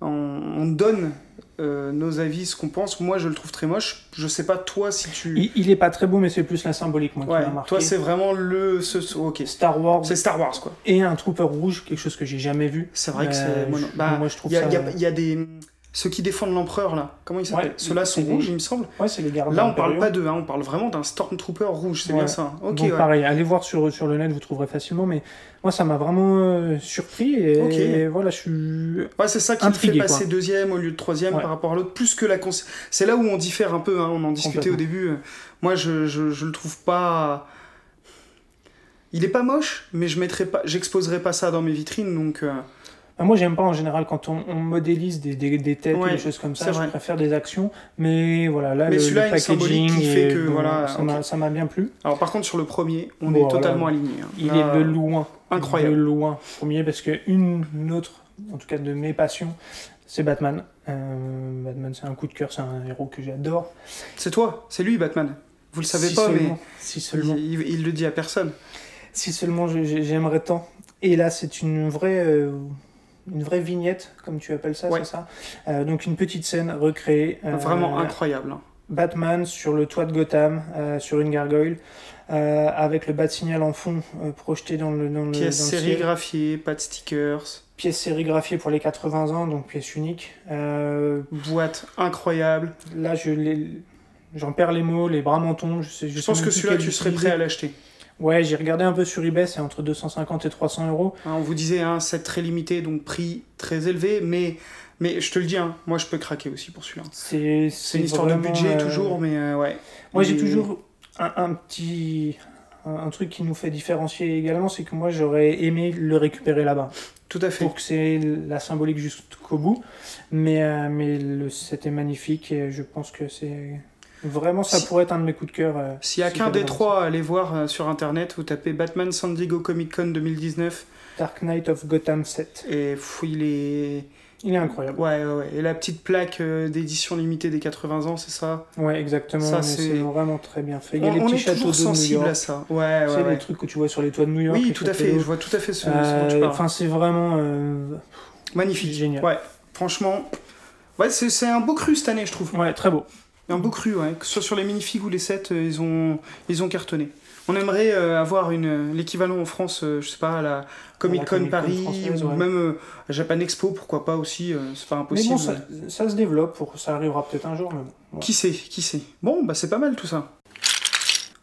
on, on donne euh, nos avis, ce qu'on pense. Moi je le trouve très moche. Je sais pas toi si tu. Il, il est pas très beau, mais c'est plus la symbolique moi, qui ouais. m'a marqué. Toi c'est vraiment le ce, ce- ok. Star Wars C'est Star Wars quoi. et un trooper rouge, quelque chose que j'ai jamais vu. C'est vrai que Euh, c'est. moi, non. je- Bah, moi, je trouve il y a, ça- il y a- il y a des ceux qui défendent l'empereur là. Comment ils s'appellent Ouais, Ceux-là sont des- rouges, il me semble. Ouais, c'est les gardes Là on parle pas d'eux, hein, on parle vraiment d'un stormtrooper rouge. C'est Ouais. bien ça. Ok. Donc ouais. pareil, allez voir sur, sur le net, vous trouverez facilement, mais moi ça m'a vraiment euh, surpris et, Ok. et voilà, je suis... Ouais, c'est ça qui Intrigué, le fait passer quoi. deuxième au lieu de troisième par rapport à l'autre, plus que la cons... C'est là où on diffère un peu, hein, on en discutait au début. Moi, je, je, je le trouve pas... Il est pas moche, mais je mettrai pas, j'exposerai pas ça dans mes vitrines, donc... euh, Bah, moi j'aime pas en général quand on, on modélise des, des, des têtes ou des choses comme ça, je vrai. préfère des actions, mais voilà, là Mais le, le packaging, qui fait que, voilà, ça m'a- bien plu. Alors par contre, sur le premier, on Bon, est totalement voilà. aligné. hein. Il Là, est de loin, incroyable. de loin premier, parce que une autre, en tout cas de mes passions, c'est Batman. Euh, Batman c'est un coup de cœur, c'est un héros que j'adore. C'est toi, c'est lui, Batman. Vous le savez Si pas, seulement, si mais seulement. il, il- il le dit à personne. Si seulement j'aimerais tant. Et là, c'est une vraie, euh, une vraie vignette, comme tu appelles ça, Ouais. c'est ça Euh, Donc une petite scène recréée. euh, Vraiment incroyable. hein. Batman sur le toit de Gotham, euh, sur une gargoyle, avec le bat signal en fond projeté dans le, dans Pièce dans le ciel. sérigraphiée, pas de stickers, Pièce sérigraphiée pour les 80 ans, donc pièce unique. Boîte incroyable. là, je J'en perds les mots, les bras m'en tombent. Je, sais, Je pense que celui-là, tu serais prêt à l'acheter. Ouais, j'ai regardé un peu sur eBay, c'est entre 250 et 300 euros. Hein, on vous disait un set très limité, donc prix très élevé, mais, mais je te le dis, hein, moi je peux craquer aussi pour celui-là. C'est C'est une histoire de budget euh, toujours, mais euh, ouais. Moi, j'ai toujours un, un petit, un, un truc qui nous fait différencier également, c'est que moi j'aurais aimé le récupérer là-bas. Tout à fait. Pour que c'est la symbolique jusqu'au bout. Mais, euh, mais le set est magnifique et je pense que c'est. Vraiment, ça Si- pourrait être un de mes coups de cœur. euh, S'il y a si qu'un des trois à aller voir euh, sur internet, vous tapez Batman San Diego Comic Con 2019 Dark Knight of Gotham 7. et pff, il est. Il est incroyable. Ouais, ouais, ouais. Et la petite plaque euh, d'édition limitée des 80 ans, c'est ça? Ouais, exactement. Ça, c'est- vraiment très bien fait. Il y a On, les on petits est châteaux toujours d'eau de New sensible York. à ça. Ouais, ouais, C'est ouais. les trucs que tu vois sur les toits de New York. Oui, tout à fait. Je vois tout à fait ce, ce dont tu parles. Enfin, c'est vraiment. Magnifique. génial. Ouais, franchement. Ouais, c'est c'est un beau cru cette année, je trouve. Ouais, très beau. Un beau cru, ouais. Que ce soit sur les minifigs ou les sets, euh, ils ont, ils ont cartonné. On aimerait euh, avoir une l'équivalent en France, euh, je sais pas, à la Comic Con Paris ou ouais. même euh, à Japan Expo, pourquoi pas aussi, c'est pas Mais impossible. bon, ça, ça se développe. Pour, ça arrivera peut-être un jour. Mais bon. Qui sait, qui sait. Bon, bah c'est pas mal tout ça.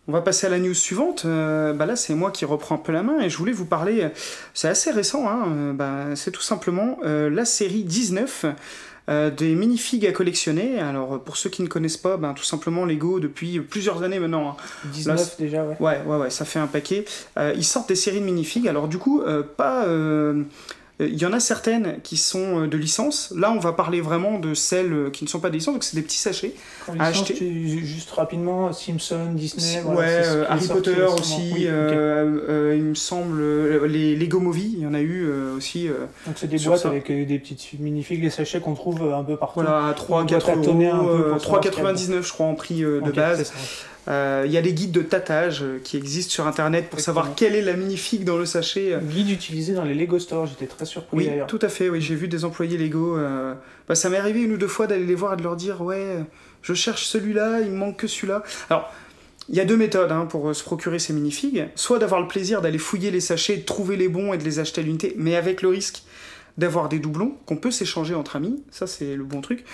On va passer à la news suivante. Bah là, c'est moi qui reprends un peu la main et je voulais vous parler. C'est assez récent, hein, bah, c'est tout simplement la série 19 euh, des minifigs à collectionner. Alors, pour ceux qui ne connaissent pas, ben, tout simplement Lego depuis plusieurs années maintenant. hein. 19 Là, déjà, ouais. Ouais, ouais, ouais, ça fait un paquet. Euh, ils sortent des séries de minifigs. Alors, du coup, euh, pas. Euh, il y en a certaines qui sont euh, de licence. Là, on va parler vraiment de celles euh, qui ne sont pas de licence, donc c'est des petits sachets. À licence, acheter. tu- juste rapidement, Simpson, Disney. voilà, euh, est Harry Potter aussi, Oui, euh, euh, il me semble, les Lego Movie, il y en a eu aussi. Donc c'est des boîtes ça. avec des petites minifigs, des sachets qu'on trouve un peu partout. voilà, à 3, On doit 4 euros, 3,99 je crois en prix de base. Euh, Il y a des guides de tâtage euh, qui existent sur internet pour Exactement. savoir quelle est la minifig dans le sachet. euh. Guide utilisé dans les Lego Store, j'étais très surpris Oui, d'ailleurs. tout à fait. Oui, j'ai vu des employés Lego. euh, bah, ça m'est arrivé une ou deux fois d'aller les voir et de leur dire ouais, je cherche celui-là, il me manque que celui-là. Alors. Il y a deux méthodes hein, pour se procurer ces minifigs. Soit d'avoir le plaisir d'aller fouiller les sachets, de trouver les bons et de les acheter à l'unité, mais avec le risque d'avoir des doublons qu'on peut s'échanger entre amis. Ça, c'est le bon truc.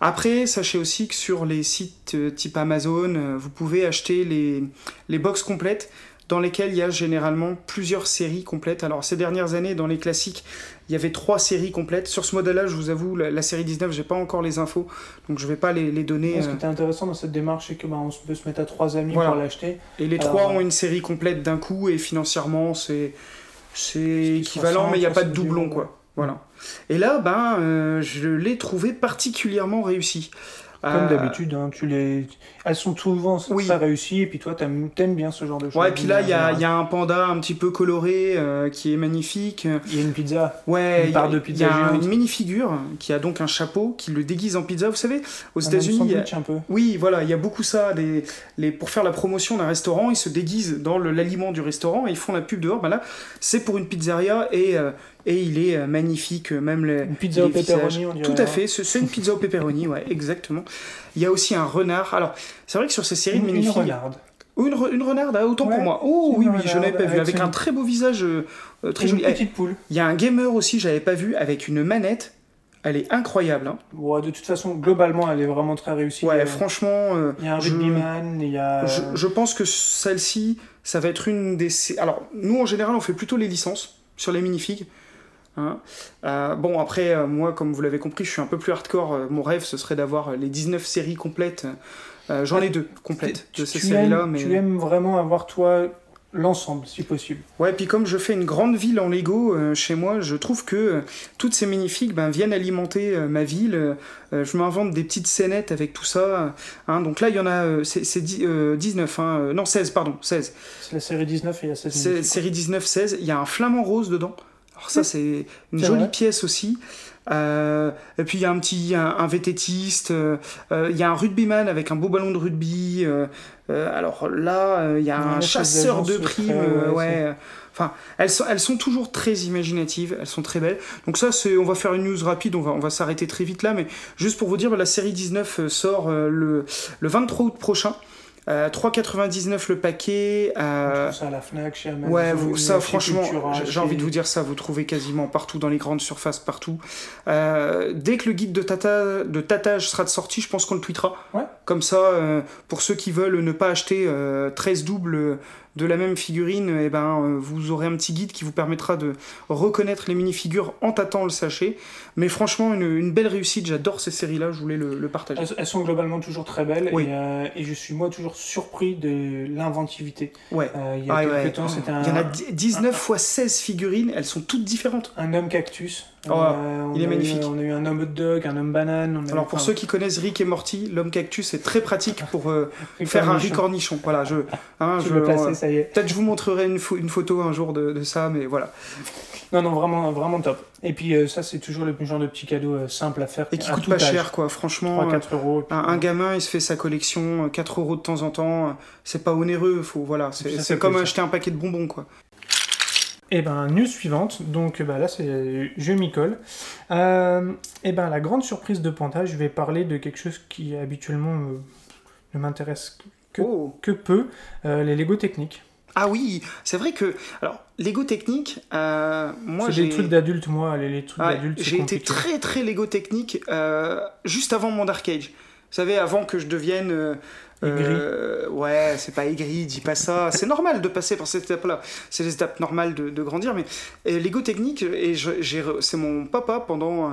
Après, sachez aussi que sur les sites euh, type Amazon, euh, vous pouvez acheter les, les box complètes dans lesquelles il y a généralement plusieurs séries complètes. Alors ces dernières années, dans les classiques, il y avait trois séries complètes. Sur ce modèle-là, je vous avoue, la, la série 19, j'ai pas encore les infos, donc je vais pas les, les donner. Ouais, Ce qui était intéressant dans cette démarche, c'est que bah, on peut se mettre à trois amis Voilà. pour l'acheter. Et les Alors, trois ont une série complète d'un coup, et financièrement, c'est c'est équivalent, 60, mais il n'y a pas de 70 doublon, quoi. Voilà. Et là, ben, euh, je l'ai trouvé particulièrement réussi. Comme Euh, d'habitude, hein, tu les... elles sont souvent Oui. très réussies, et puis toi, t'aimes bien ce genre de choses. Ouais, et puis là, il y, a- y un panda un petit peu coloré euh, qui est magnifique. Il y a une pizza. Ouais, il y a- de il pizza y a une mini-figure qui a donc un chapeau qui le déguise en pizza. Vous savez, aux un États-Unis, un peu. oui, voilà, il y a beaucoup ça. Les, les, pour faire la promotion d'un restaurant, ils se déguisent dans l'aliment du restaurant et ils font la pub dehors. Ben là, c'est pour une pizzeria et, euh, et il est euh, magnifique, même les. Une pizza les au pepperoni, on dirait. Tout à fait, c'est c'est une pizza au pepperoni, ouais, exactement. Il y a aussi un renard. Alors, c'est vrai que sur ces séries Une, de une. Oh, une, re- une renarde, ah, autant Ouais, pour moi. Oh oui, une oui, je n'avais pas vu. avec un très beau visage, euh, euh, très une joli. Eh, petite poule. Il y a un gamer aussi, j'avais pas vu, avec une manette. Elle est incroyable. hein. Ouais, de toute façon, globalement, elle est vraiment très réussie. Ouais, Euh, franchement. euh, Il y a un je- rugbyman, il y a. Je, je pense que celle-ci, ça va être une des. Alors, nous en général, on fait plutôt les licences sur les minifigs. Hein. Euh, bon, après, euh, moi, comme vous l'avez compris, je suis un peu plus hardcore. Euh, mon rêve, ce serait d'avoir les 19 séries complètes. J'en ai deux complètes de ces séries-là. Mais... tu aimes vraiment avoir, toi, l'ensemble, si possible. Ouais, puis comme je fais une grande ville en Lego euh, chez moi, je trouve que euh, toutes ces minifigs ben, viennent alimenter euh, ma ville. Je m'invente des petites scénettes avec tout ça. hein. Donc là, il y en a. c'est c'est dix- euh, 19, hein, non 16, pardon, 16. C'est la série 19 et il y a 16 C'est minutes. série 19-16, il y a un flamant rose dedans. Alors ça, c'est une jolie vrai. pièce aussi. Euh, et puis il y a un petit un, un vététiste, euh, euh, il y a un rugbyman avec un beau ballon de rugby. alors là, il y a Ouais, un chasseur de primes. ouais, ouais. Enfin, elles sont, elles sont toujours très imaginatives, elles sont très belles. Donc ça, c'est, on va faire une news rapide, on va, on va s'arrêter très vite là, mais juste pour vous dire, la série 19 euh, sort le, le 23 août prochain. Euh, 3,99 le paquet. Euh, ça à la Fnac, chez Amazon. Ouais, vous- ça franchement, j'ai- envie de vous dire ça, vous trouvez quasiment partout, dans les grandes surfaces, partout. Euh, dès que le guide de, tata, de tatage sera de sortie, je pense qu'on le tweetera. Ouais. Comme ça, euh, pour ceux qui veulent ne pas acheter euh, 13 doubles de la même figurine, eh ben, euh, vous aurez un petit guide qui vous permettra de reconnaître les minifigures en tâtant le sachet. Mais franchement, une, une belle réussite. J'adore ces séries-là. Je voulais le, le partager. Elles, elles sont globalement toujours très belles Oui. et, euh, et je suis moi toujours surpris de l'inventivité. Ouais. Euh, il y a Ah quelques ouais. temps, c'était un, Il y en a 19 fois 16 figurines. Elles sont toutes différentes. un homme cactus. Oh, on il est eu- magnifique. on a eu un homme hot dog, un homme banane. on a eu- Alors pour enfin, ceux qui connaissent Rick et Morty, l'homme cactus est très pratique pour euh, (laughs) faire un. Rick Cornichon. Voilà, je, hein, je- placé, euh, ça y est. Peut-être je vous montrerai une, pho- une photo un jour de, de ça, mais voilà. Non, non, vraiment, vraiment top. Et puis euh, ça, c'est toujours le genre de petit cadeau euh, simple à faire. Et qui coûte pas âge. cher, quoi. Franchement, 3-4 euh, euros. un, un gamin, il se fait sa collection, euh, 4 euros de temps en temps. euh, C'est pas onéreux, faut, voilà. C'est comme acheter un paquet de bonbons, quoi. Et ben, news suivante, donc bah, là c'est je m'y colle. Euh, et ben, la grande surprise de Panta, je vais parler de quelque chose qui habituellement euh, ne m'intéresse Que- Oh. que peu, euh, les Lego techniques. Ah oui, c'est vrai que. Alors, Lego Technique, euh, moi c'est j'ai. des trucs d'adultes, moi, les, les trucs d'adultes, c'est j'ai été très très Lego Technique euh, juste avant mon Dark Age. Vous savez, avant que je devienne. Euh, ouais, c'est pas aigri, dis pas ça. C'est normal de passer par cette étape-là. C'est les étapes normales de, grandir. Mais Lego Technique, et c'est mon papa pendant euh,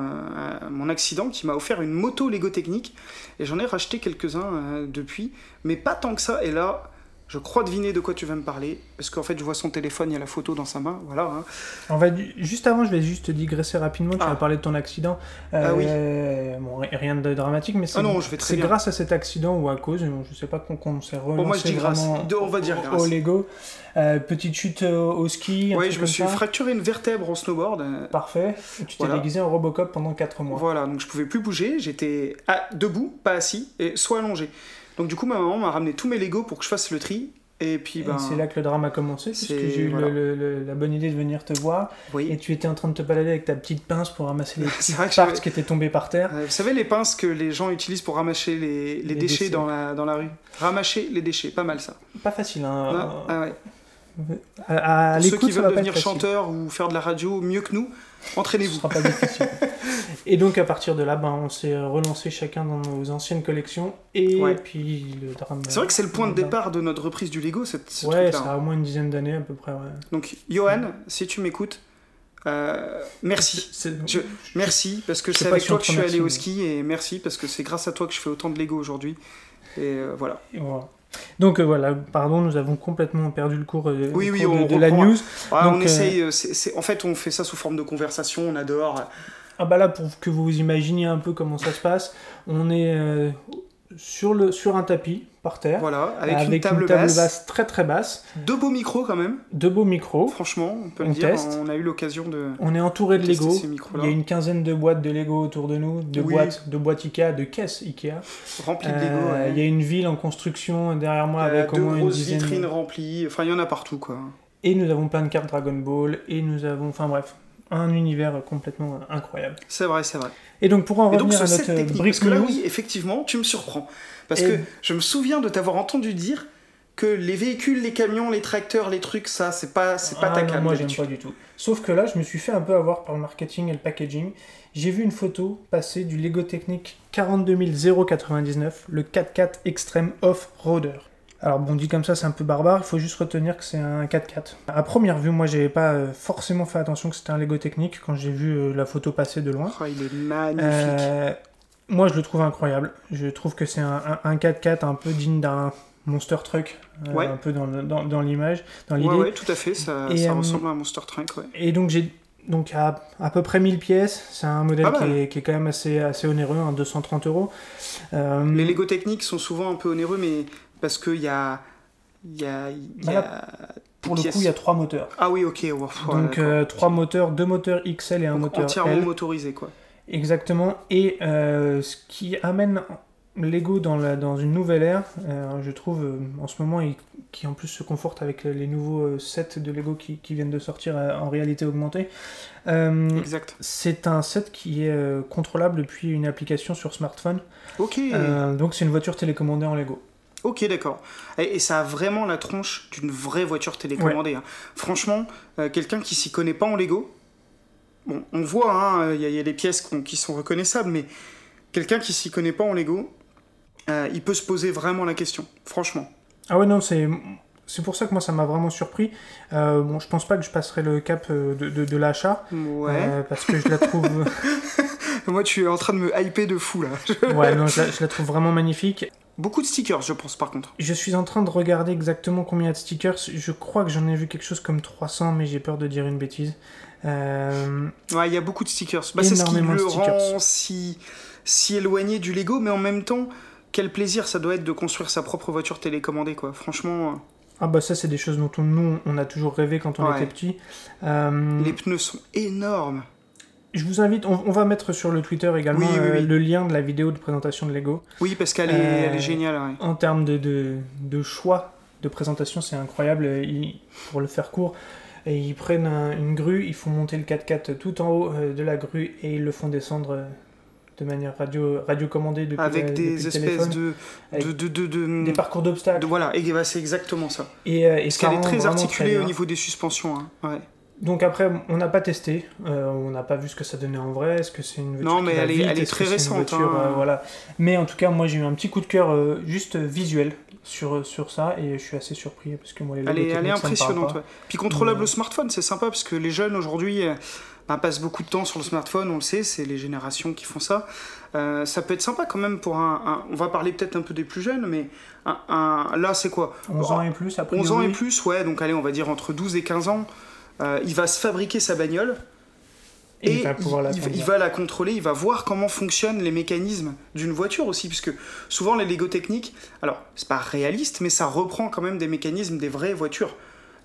mon accident qui m'a offert une moto Lego Technique. Et j'en ai racheté quelques-uns euh, depuis, mais pas tant que ça. Et là. Je crois deviner de quoi tu vas me parler, parce qu'en fait je vois son téléphone, il y a la photo dans sa main, voilà. hein. Va du- juste avant, je vais juste digresser rapidement. Tu Ah. vas parler de ton accident. Ah oui. Bon, ri- rien de dramatique, mais c'est Ah non, je vais très c'est grâce à cet accident ou à cause, je sais pas qu'on qu'on s'est relancé Bon, moi je dis grâce, on va dire grâce. au Lego. Euh, petite chute au, au ski. truc je me suis ça. fracturé une vertèbre en snowboard. euh, Parfait. Et tu t'es déguisé en Robocop pendant 4 mois. Voilà, donc je pouvais plus bouger, j'étais à- debout, pas assis, et soit allongé. Donc du coup, ma maman m'a ramené tous mes Legos pour que je fasse le tri. Et puis, ben. c'est là que le drame a commencé, puisque c'est- j'ai eu le- voilà. le- le- la bonne idée de venir te voir, Oui. et tu étais en train de te balader avec ta petite pince pour ramasser les (laughs) petites que parts qui étaient tombées par terre. Vous savez les pinces que les gens utilisent pour ramasser les, les Les déchets, déchets. Dans, la, dans la rue Ramasser les déchets, pas mal ça. Pas facile, hein. Ah, ah ouais. À, à Pour ceux qui veulent devenir chanteur ou faire de la radio mieux que nous, Ce entraînez-vous. sera pas difficile. (laughs) et donc à partir de là, ben, on s'est relancé chacun dans nos anciennes collections et Ouais. puis le drame. C'est vrai que c'est le point de départ de notre reprise du Lego, cette, ce Ouais, ça a au moins une dizaine d'années à peu près. Ouais. Donc, Johan, si tu m'écoutes, euh, merci. Je- Merci, parce que c'est avec toi que je suis allé au ski, et merci, parce que c'est grâce à toi que je fais autant de Lego aujourd'hui. Et euh, voilà. Et voilà. Donc euh, voilà, pardon, nous avons complètement perdu le cours, euh, Oui, le oui, cours de, on de la news. Ouais, Donc, on euh, essaye, euh, en fait, on fait ça sous forme de conversation, on adore. Ah bah là, pour que vous imaginiez un peu comment ça se passe, on est euh, sur, le, sur un tapis, par terre, Voilà, avec, une table, table basse, très très basse, deux beaux micros quand même, deux beaux micros. franchement, on peut On le dire. teste. On a eu l'occasion de On est entouré de Lego. Il y a une quinzaine de boîtes de Lego autour de nous, de Oui. boîtes, de boîtes Ikea, de caisses Ikea. remplis de Euh, Lego. ouais. Il y a une ville en construction derrière moi avec au moins une grosses dizaine. vitrines remplies, enfin, il y en a partout, quoi. Et nous avons plein de cartes Dragon Ball et nous avons, enfin bref, un univers complètement incroyable. C'est vrai, c'est vrai. Et donc pour en Et donc, revenir ce à notre technique, brick parce que là, oui, effectivement, tu me surprends. Parce Et- que je me souviens de t'avoir entendu dire que les véhicules, les camions, les tracteurs, les trucs, ça, c'est pas, c'est pas Ah ta non, cam. moi j'aime pas du tout. Sauf que là, je me suis fait un peu avoir par le marketing et le packaging. J'ai vu une photo passer du Lego Technic 42 099, le 4x4 Extreme Off-Roader. Alors bon, dit comme ça, c'est un peu barbare, il faut juste retenir que c'est un 4x4. À première vue, moi j'avais pas euh, forcément fait attention que c'était un Lego Technic quand j'ai vu euh, la photo passer de loin. Oh, il est magnifique. Euh, moi je le trouve incroyable. Je trouve que c'est un, un- un 4x4 un peu digne d'un Monster Truck, euh, un peu dans, dans- dans l'image, dans l'idée. ouais, ouais, tout à fait, ça, Et, ça euh, ressemble à un Monster Truck, ouais. Et donc j'ai donc à à peu près 1000 pièces. C'est un modèle qui est, qui est quand même assez, assez onéreux, hein, 230 euros. Euh, Les Lego techniques sont souvent un peu onéreux, mais parce qu'il y a. Y a. y là, a pour le pièces- coup, il y a trois moteurs. Ah oui, ok. ouais, donc euh, trois moteurs, deux moteurs XL et un Donc, moteur entièrement L. motorisé, quoi. Exactement. Et euh, ce qui amène Lego dans, la, dans une nouvelle ère, euh, je trouve, en ce moment, et qui en plus se conforte avec les nouveaux sets de Lego qui, qui viennent de sortir en réalité augmentée. Exact. c'est un set qui est contrôlable depuis une application sur smartphone. Ok. Donc c'est une voiture télécommandée en Lego. Ok, d'accord. Et, et ça a vraiment la tronche d'une vraie voiture télécommandée. hein. Franchement, euh, quelqu'un qui s'y connaît pas en Lego, bon, on voit, hein, il y, a- il y a les pièces qui sont reconnaissables, mais quelqu'un qui s'y connaît pas en Lego, euh, il peut se poser vraiment la question. Franchement. Ah ouais, non, c'est. c'est pour ça que moi ça m'a vraiment surpris. Euh, bon, je pense pas que je passerai le cap euh, de, de, de l'achat. Ouais. euh, parce que je la trouve. (laughs) Moi, tu es en train de me hyper de fou là. ouais, non, je la, je la trouve vraiment magnifique. Beaucoup de stickers, je pense, par contre. Je suis en train de regarder exactement combien il y a de stickers. Je crois que j'en ai vu quelque chose comme 300, mais j'ai peur de dire une bêtise. Euh, Ouais, il y a beaucoup de stickers. Bah, c'est ce qui le rend si, si éloigné du Lego, mais en même temps, quel plaisir ça doit être de construire sa propre voiture télécommandée, quoi. Franchement, euh, Ah bah ça c'est des choses dont on- nous on a toujours rêvé quand on Ouais. était petit. Euh, les pneus sont énormes. Je vous invite, on, on va mettre sur le Twitter également Oui, oui, euh, oui. le lien de la vidéo de présentation de Lego. Oui, parce qu'elle est, Euh, elle est géniale, ouais. En termes de, de, de choix de présentation, c'est incroyable. Ils- pour le faire court, et ils prennent un- une grue, ils font monter le 4x4 tout en haut euh, de la grue et ils le font descendre de manière radio, radiocommandée depuis, Avec depuis des espèces de, Avec de, de, de, de- Des parcours d'obstacles. Voilà, et bah, c'est exactement ça. Et, et Parce qu'elle est très articulée au niveau des suspensions. hein. Ouais. Donc après, on n'a pas testé, euh, on n'a pas vu ce que ça donnait en vrai, est-ce que c'est une voiture Non, qui mais va elle est- vite, elle est est-ce très récente, voiture, hein. euh, voilà. Mais en tout cas, moi j'ai eu un petit coup de cœur euh, juste visuel sur, sur ça et je suis assez surpris parce que moi les Elle est, elle est impressionnante. ouais. Puis contrôlable au smartphone, c'est sympa parce que les jeunes aujourd'hui bah, passent beaucoup de temps sur le smartphone, on le sait, c'est les générations qui font ça. Euh, ça peut être sympa quand même pour un. un- on va parler peut-être un peu des plus jeunes, mais un, un- là c'est quoi? 11 ans et plus, après 11 ans et plus, ouais, donc allez, on va dire entre 12 et 15 ans. Euh, il va se fabriquer sa bagnole et, et il va il, va la contrôler, il va voir comment fonctionnent les mécanismes d'une voiture aussi, puisque souvent les Lego techniques, alors c'est pas réaliste, mais ça reprend quand même des mécanismes des vraies voitures.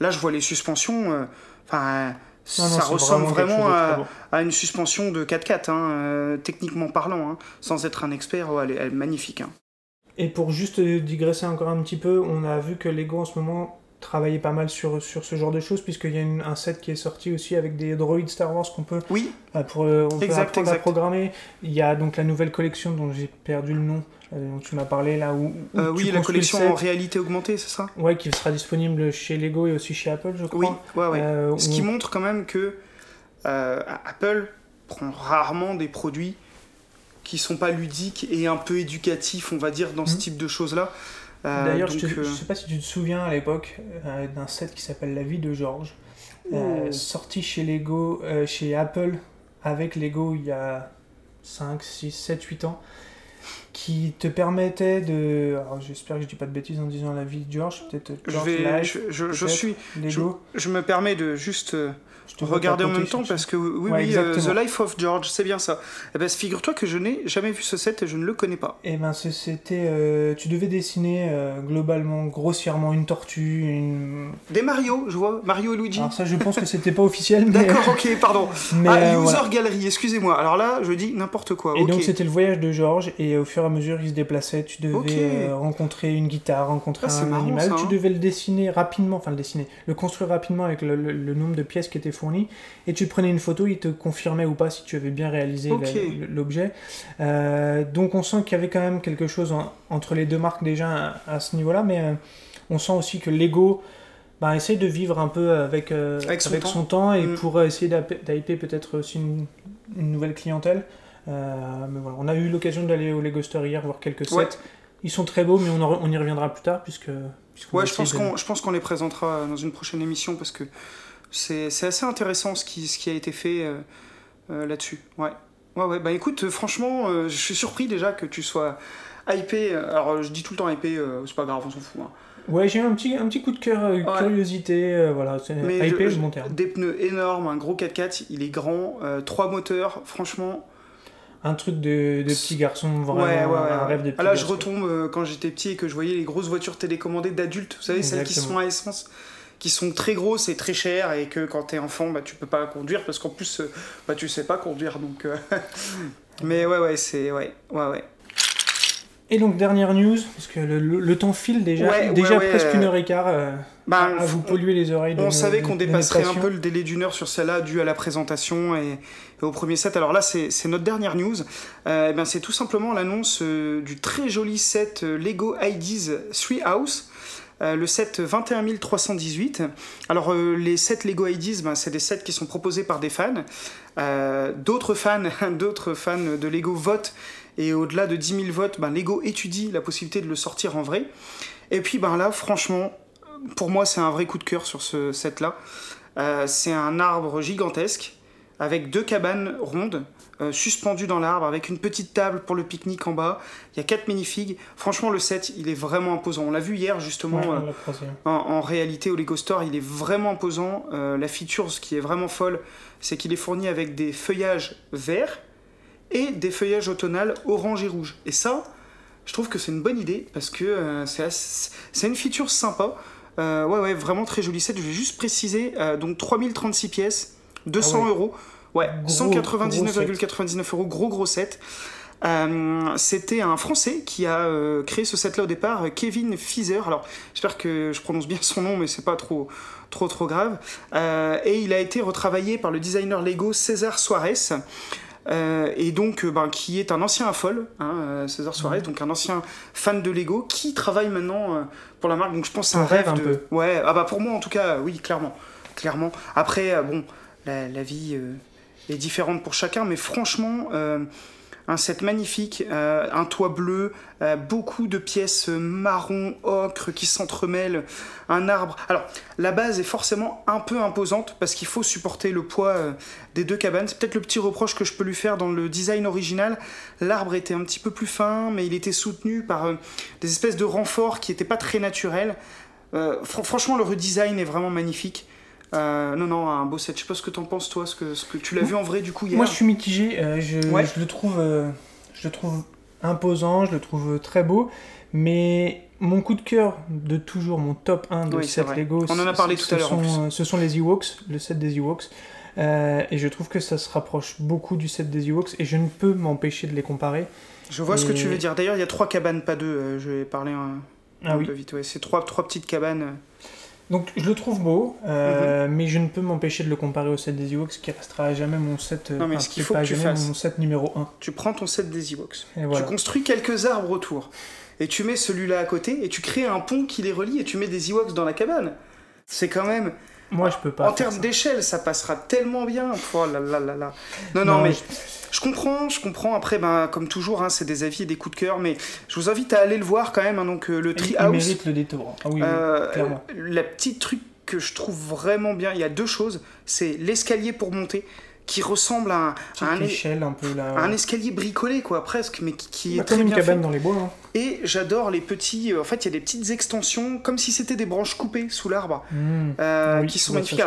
Là, je vois les suspensions, euh, enfin, Non, non, ça ressemble vraiment, à, une suspension de 4x4, hein, euh, techniquement parlant, hein, sans être un expert, ouais, elle, est, elle est magnifique. hein. Et pour juste digresser encore un petit peu, on a vu que Lego en ce moment travaillait pas mal sur, sur ce genre de choses, puisqu'il y a une- un set qui est sorti aussi avec des droïdes Star Wars qu'on peut, Oui, euh, pour, euh, on peut Exact, apprendre à programmer. Il y a donc la nouvelle collection dont j'ai perdu le nom, euh, dont tu m'as parlé là, où, oui, la collection en réalité augmentée, c'est ça? Ouais, qui sera disponible chez Lego et aussi chez Apple, je crois. Oui, ouais, ouais. Ce qui montre quand même que Apple prend rarement des produits qui sont pas ludiques et un peu éducatifs, on va dire, dans ce Mhm. type de choses-là. Euh, D'ailleurs, je, te- euh, sais pas si tu te souviens à l'époque euh, d'un set qui s'appelle La vie de George, Oh. sorti chez Lego, chez Apple avec Lego il y a 5, 6, 7, 8 ans, qui te permettait de. Alors j'espère que je dis pas de bêtises en disant La vie de George, peut-être je, vais, Life, je, je- suis, Lego. je me permets de juste Je te regarder en même temps parce que oui, Ouais, oui, euh. The Life of George, c'est bien ça. Eh ben, figure-toi que je n'ai jamais vu ce set et je ne le connais pas. Eh ben c'était. euh, tu devais dessiner euh, globalement, grossièrement, une tortue, une. Des Mario, je vois, Mario et Luigi. Alors ça, je pense que c'était pas officiel, mais. D'accord, ok, (laughs) pardon. mais, ah, User voilà. Gallery, excusez-moi. Alors là, je dis n'importe quoi. Et donc c'était le voyage de Georges et au fur et à mesure il se déplaçait, tu devais rencontrer une guitare, rencontrer Ah, un marrant, animal, ça, tu hein. devais le dessiner rapidement, enfin le dessiner, le construire rapidement avec le, le- le nombre de pièces qui étaient fournies et tu prenais une photo, il te confirmait ou pas si tu avais bien réalisé l'objet. Euh, donc on sent qu'il y avait quand même quelque chose en- entre les deux marques déjà à, à ce niveau-là, mais euh, on sent aussi que Lego bah, essaye de vivre un peu avec, euh, Avec avec, son son, temps. et Mm. pour essayer d'hyper peut-être aussi une, une nouvelle clientèle. Mais voilà, on a eu l'occasion d'aller au Lego Store hier voir quelques sets. Ouais. Ils sont très beaux, mais on, en- on y reviendra plus tard puisque. Ouais, je pense de- qu'on je pense qu'on les présentera dans une prochaine émission parce que c'est c'est assez intéressant ce qui, ce qui a été fait euh, euh, là-dessus. Ouais. Ouais, ouais. Bah écoute, franchement, euh, je suis surpris déjà que tu sois hypé. Alors, je dis tout le temps hypé, c'est pas grave, on s'en fout. hein. Ouais, j'ai eu un petit, un petit coup de cœur, euh, Ouais. curiosité, euh, voilà, c'est hypé, je- le bon terme. Des pneus énormes, un gros 4x4, il est grand, euh, trois moteurs, franchement. Un truc de, de petit garçon, vraiment, ouais, ouais, ouais. un rêve de petit Ah, là, je retombe quand j'étais petit et que je voyais les grosses voitures télécommandées d'adultes, vous savez, celles qui sont à essence, qui sont très grosses et très chères et que quand t'es enfant, bah, tu peux pas conduire parce qu'en plus, euh, bah, tu sais pas conduire donc. euh, (laughs) Mais ouais, ouais, c'est. Ouais, ouais, ouais. Et donc, dernière news, parce que le, le- le temps file déjà, Ouais, déjà ouais, presque euh, une heure et quart euh, Bah, à vous polluer les oreilles. de On nos- savait qu'on dépasserait un peu le délai d'une heure sur celle-là dû à la présentation et, et au premier set. Alors là, c'est notre dernière news. Euh, eh ben, c'est tout simplement l'annonce euh, du très joli set euh, Lego IDs 3 House. Euh, le set 21 318. Alors, euh, les sets Lego IDs, ben, c'est des sets qui sont proposés par des fans. Euh, d'autres fans, (laughs) d'autres fans de Lego votent et au-delà de 10 000 votes, ben, Lego étudie la possibilité de le sortir en vrai. Et puis ben là, franchement, pour moi, c'est un vrai coup de cœur sur ce set-là. C'est un arbre gigantesque avec deux cabanes rondes euh, suspendues dans l'arbre avec une petite table pour le pique-nique en bas. Il y a quatre minifigs. Franchement, le set, il est vraiment imposant. On l'a vu hier justement Ouais, euh, en, en réalité au Lego Store, il est vraiment imposant. Euh, la feature, ce qui est vraiment folle, c'est qu'il est fourni avec des feuillages verts et des feuillages automnales orange et rouge. Et ça, je trouve que c'est une bonne idée parce que c'est assez- une feature sympa. Euh, ouais, ouais, vraiment très joli set. Je vais juste préciser, euh, donc 3036 pièces, 200 Ah ouais. euros. Ouais, Gros, 199,99 euros, gros gros set. Euh, C'était un Français qui a euh, créé ce set-là au départ, Kevin Fizer. Alors, j'espère que je prononce bien son nom, mais c'est pas trop, trop, trop grave. Euh, et il a été retravaillé par le designer Lego César Suarez. Et donc, ben, qui est un ancien affol, hein, César Suarez, donc un ancien fan de Lego, qui travaille maintenant pour la marque. Donc, je pense que c'est Un un rêve, rêve un de. peu. Ouais, ah bah pour moi en tout cas, oui, clairement, clairement. Après, bon, la, la vie est différente pour chacun, mais franchement, euh, un set magnifique, euh, un toit bleu, euh, beaucoup de pièces marron, ocre qui s'entremêlent, un arbre. Alors, la base est forcément un peu imposante parce qu'il faut supporter le poids des deux cabanes. C'est peut-être le petit reproche que je peux lui faire dans le design original. L'arbre était un petit peu plus fin, mais il était soutenu par des espèces de renforts qui n'étaient pas très naturels. Fr- franchement, le redesign est vraiment magnifique. Euh, non, non, un beau set. Je sais pas ce que t'en penses, toi, ce que, ce que tu l'as vu en vrai du coup hier. Moi, je suis mitigé. euh, je, Ouais. je le trouve, euh, je le trouve imposant, je le trouve très beau, mais mon coup de cœur de toujours, mon top 1 de Oui, set. Lego, On en a ce- parlé ce tout à l'heure, en sont, Ce sont les Ewoks, le set des Ewoks. Et je trouve que ça se rapproche beaucoup du set des Ewoks et je ne peux m'empêcher de les comparer. Je vois ce que tu veux dire. D'ailleurs, il y a trois cabanes, pas deux. je vais parler un, Ah un oui. peu vite. Ouais. C'est trois, trois petites cabanes. Donc je le trouve beau, euh, Mhm. mais je ne peux m'empêcher de le comparer au set des Ewoks qui restera à jamais mon set. euh, Non, mais ce qu'il faut que tu fasses- mon set numéro 1. Tu prends ton set des Ewoks. Voilà. Tu construis quelques arbres autour. Et tu mets celui-là à côté. Et tu crées un pont qui les relie. Et tu mets des Ewoks dans la cabane. C'est quand même. Moi je peux pas. en termes d'échelle, ça passera tellement bien. Oh là là là là. Non, non, mais je- je comprends, je comprends. Après, ben, comme toujours, hein, c'est des avis et des coups de cœur. Mais je vous invite à aller le voir quand même. hein, donc, euh, le il, il Treehouse. mérite le détour. Ah oui, oui, Euh, clairement. la petite truc que je trouve vraiment bien, il y a deux choses. C'est l'escalier pour monter, qui ressemble à un, à Petite un, échelle un peu là. à un escalier bricolé, quoi, presque, mais qui, qui est Bah, très comme une bien cabane fait. dans les bois. hein. Et j'adore les petits. euh, En fait, il y a des petites extensions, comme si c'était des branches coupées sous l'arbre, Mmh. euh, Oui, qui sont magnifiques.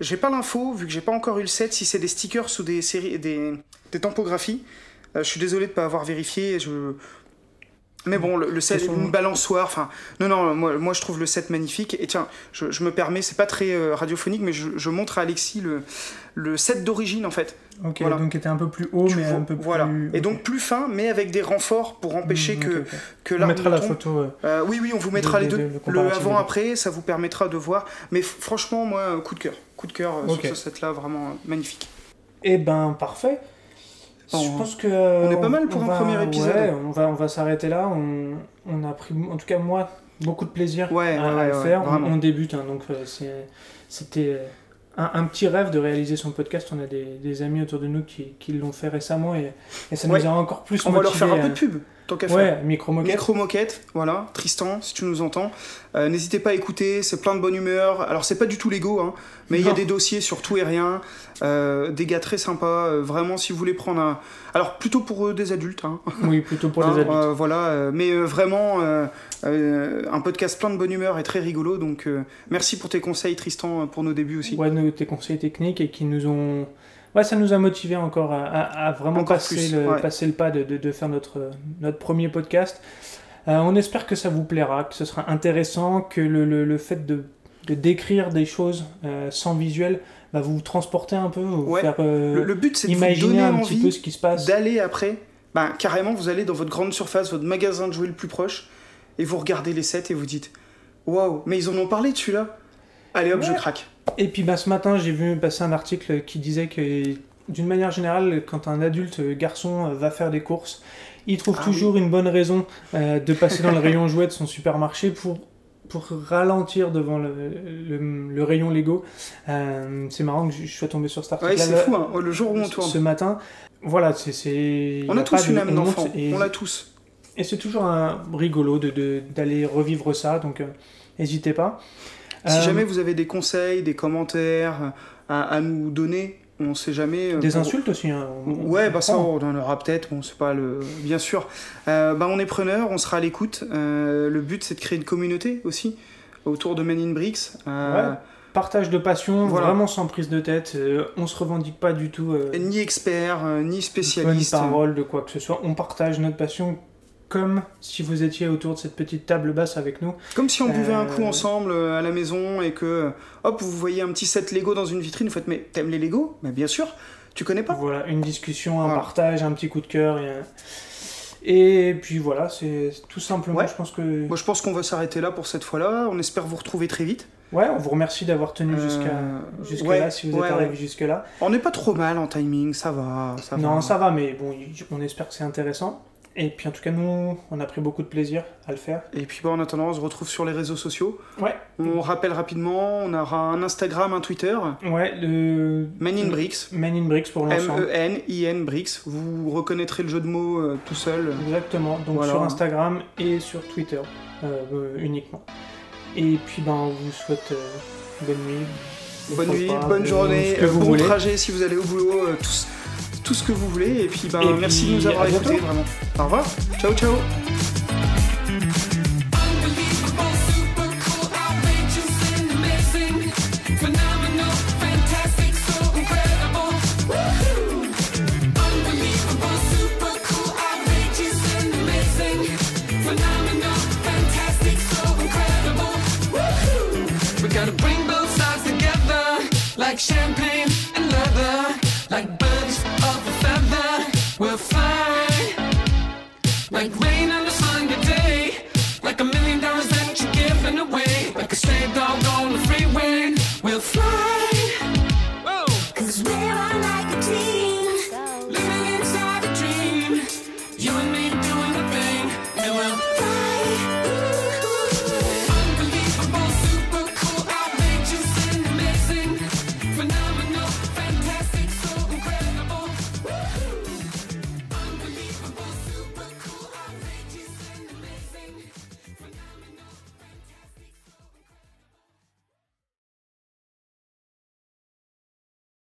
j'ai pas l'info, vu que j'ai pas encore eu le set, si c'est des stickers ou des séries, des, des tampographies. Euh, je suis désolé de pas avoir vérifié. Je... Mais bon, le, le set, une balançoire. Enfin, non, non, moi, moi je trouve le set magnifique. Et tiens, je, je me permets, c'est pas très euh, radiophonique, mais je, je montre à Alexis le, le set d'origine en fait. Ok, voilà. donc était un peu plus haut, Tu mais vois, un peu plus. voilà. Et donc plus fin, mais avec des renforts pour empêcher Mmh, que, ok, ok. que On mettra la tombe. photo. euh, Euh, oui, oui, on vous mettra De- les de- deux. de- le avant-après, ça vous permettra de voir. Mais franchement, moi, coup de cœur. Coup de cœur euh, sur ce set-là, vraiment euh, magnifique. Eh ben, parfait. Bon, je pense que. on est pas mal pour un va- premier épisode. Ouais, on va, on va s'arrêter là. On, on a pris, en tout cas moi, beaucoup de plaisir Ouais, à, ouais, à faire. On- on, débute, hein, donc c'était un, un petit rêve de réaliser son podcast. On a des, des amis autour de nous qui, qui l'ont fait récemment et, et ça Ouais. nous a encore plus On va leur faire un motivés, peu de pub, tant qu'à faire. Ouais, micro moquette. Micro moquette, voilà, Tristan, si tu nous entends. Euh, N'hésitez pas à écouter, c'est plein de bonne humeur. Alors, c'est pas du tout Lego, hein, mais il y a des dossiers sur tout et rien. euh, des gars très sympas, euh, vraiment, si vous voulez prendre un. Alors, plutôt pour des adultes, hein. Oui, plutôt pour (laughs) Hein, les adultes. voilà, mais vraiment un podcast plein de bonne humeur et très rigolo. Donc merci pour tes conseils, Tristan, pour nos débuts aussi. ouais, nos, tes conseils techniques et qui nous ont. Ouais, ça nous a motivés encore à, à- à vraiment Encore passer, plus, le, ouais. passer le pas de, de- de faire notre, notre premier podcast. Euh, on espère que ça vous plaira, que ce sera intéressant, que le, le- le fait de, de décrire des choses euh, sans visuel va vous transporter un peu, vous Ouais. faire euh, Le, but, c'est imaginer donner un petit peu ce qui se passe. d'aller après. Ben, carrément, vous allez dans votre grande surface, votre magasin de jouets le plus proche, et vous regardez les sets et vous dites Waouh, mais ils en ont parlé de celui-là Allez hop, je craque. Et puis bah, ce matin, j'ai vu passer un article qui disait que, d'une manière générale, quand un adulte euh, garçon euh, va faire des courses, il trouve Ah toujours une bonne raison euh, de passer dans le (laughs) rayon jouet de son supermarché pour, pour ralentir devant le, le- le rayon Lego. Euh, c'est marrant que je je sois tombé sur cet article. Ouais, c'est fou, hein, le jour où on tourne. Ce matin, voilà, c'est. On a tous de une âme d'enfant, on l'a tous. et c'est toujours un rigolo de, de- d'aller revivre ça. Donc, euh, n'hésitez pas. Si Euh, jamais vous avez des conseils, des commentaires à, à nous donner, on sait jamais. euh, Des pour- insultes aussi. hein, Ouais, bah ça, on en aura peut-être, bon, c'est pas le. Bien sûr. Euh, bah, on est preneur, on sera à l'écoute. Euh, le but, c'est de créer une communauté aussi autour de Men in Bricks. Euh, Ouais. Partage de passion, Voilà. vraiment sans prise de tête. on se revendique pas du tout. Ni expert, ni spécialiste. parole de quoi que ce soit. On partage notre passion comme si vous étiez autour de cette petite table basse avec nous. Comme si on buvait un Euh, coup ensemble euh, à la maison et que, hop, vous voyez un petit set Lego dans une vitrine, vous faites, mais t'aimes les Lego? Mais bien sûr, tu connais pas Voilà, une discussion, un Voilà. partage, un petit coup de cœur. Et, et puis voilà, c'est tout simplement, Ouais. je pense que... Moi, je pense qu'on va s'arrêter là pour cette fois-là. On espère vous retrouver très vite. Ouais, on vous remercie d'avoir tenu Euh, jusqu'à ouais, là, si vous ouais, êtes arrivé jusque là. On n'est pas trop mal en timing, ça va. Ça non, va. ça va, mais bon, on espère que c'est intéressant. Et puis en tout cas, nous, on a pris beaucoup de plaisir à le faire. Et puis bah, en attendant, on se retrouve sur les réseaux sociaux. Ouais. On rappelle rapidement, on aura un Instagram, un Twitter. Ouais, le... Men in Bricks. Men in Bricks pour l'ensemble. M-E-N-I-N Bricks. Vous reconnaîtrez le jeu de mots euh, tout seul. Exactement, donc Voilà. sur Instagram et sur Twitter euh, euh, uniquement. Et puis ben, on vous souhaite euh, bonne nuit. Bonne nuit, bonne journée, bon voulez. trajet si vous allez au boulot, euh, tout, ce- que vous voulez. Et puis, ben, Et merci puis, de nous avoir à écoutés, vraiment. Au revoir, ciao ciao Unbelievable, super cool, outrageous and amazing. Phenomenal, fantastic, so incredible. Woohoo! Unbelievable, super cool, outrageous and amazing. Phenomenal, fantastic, so incredible. Woohoo! We gotta bring both sides together like champagne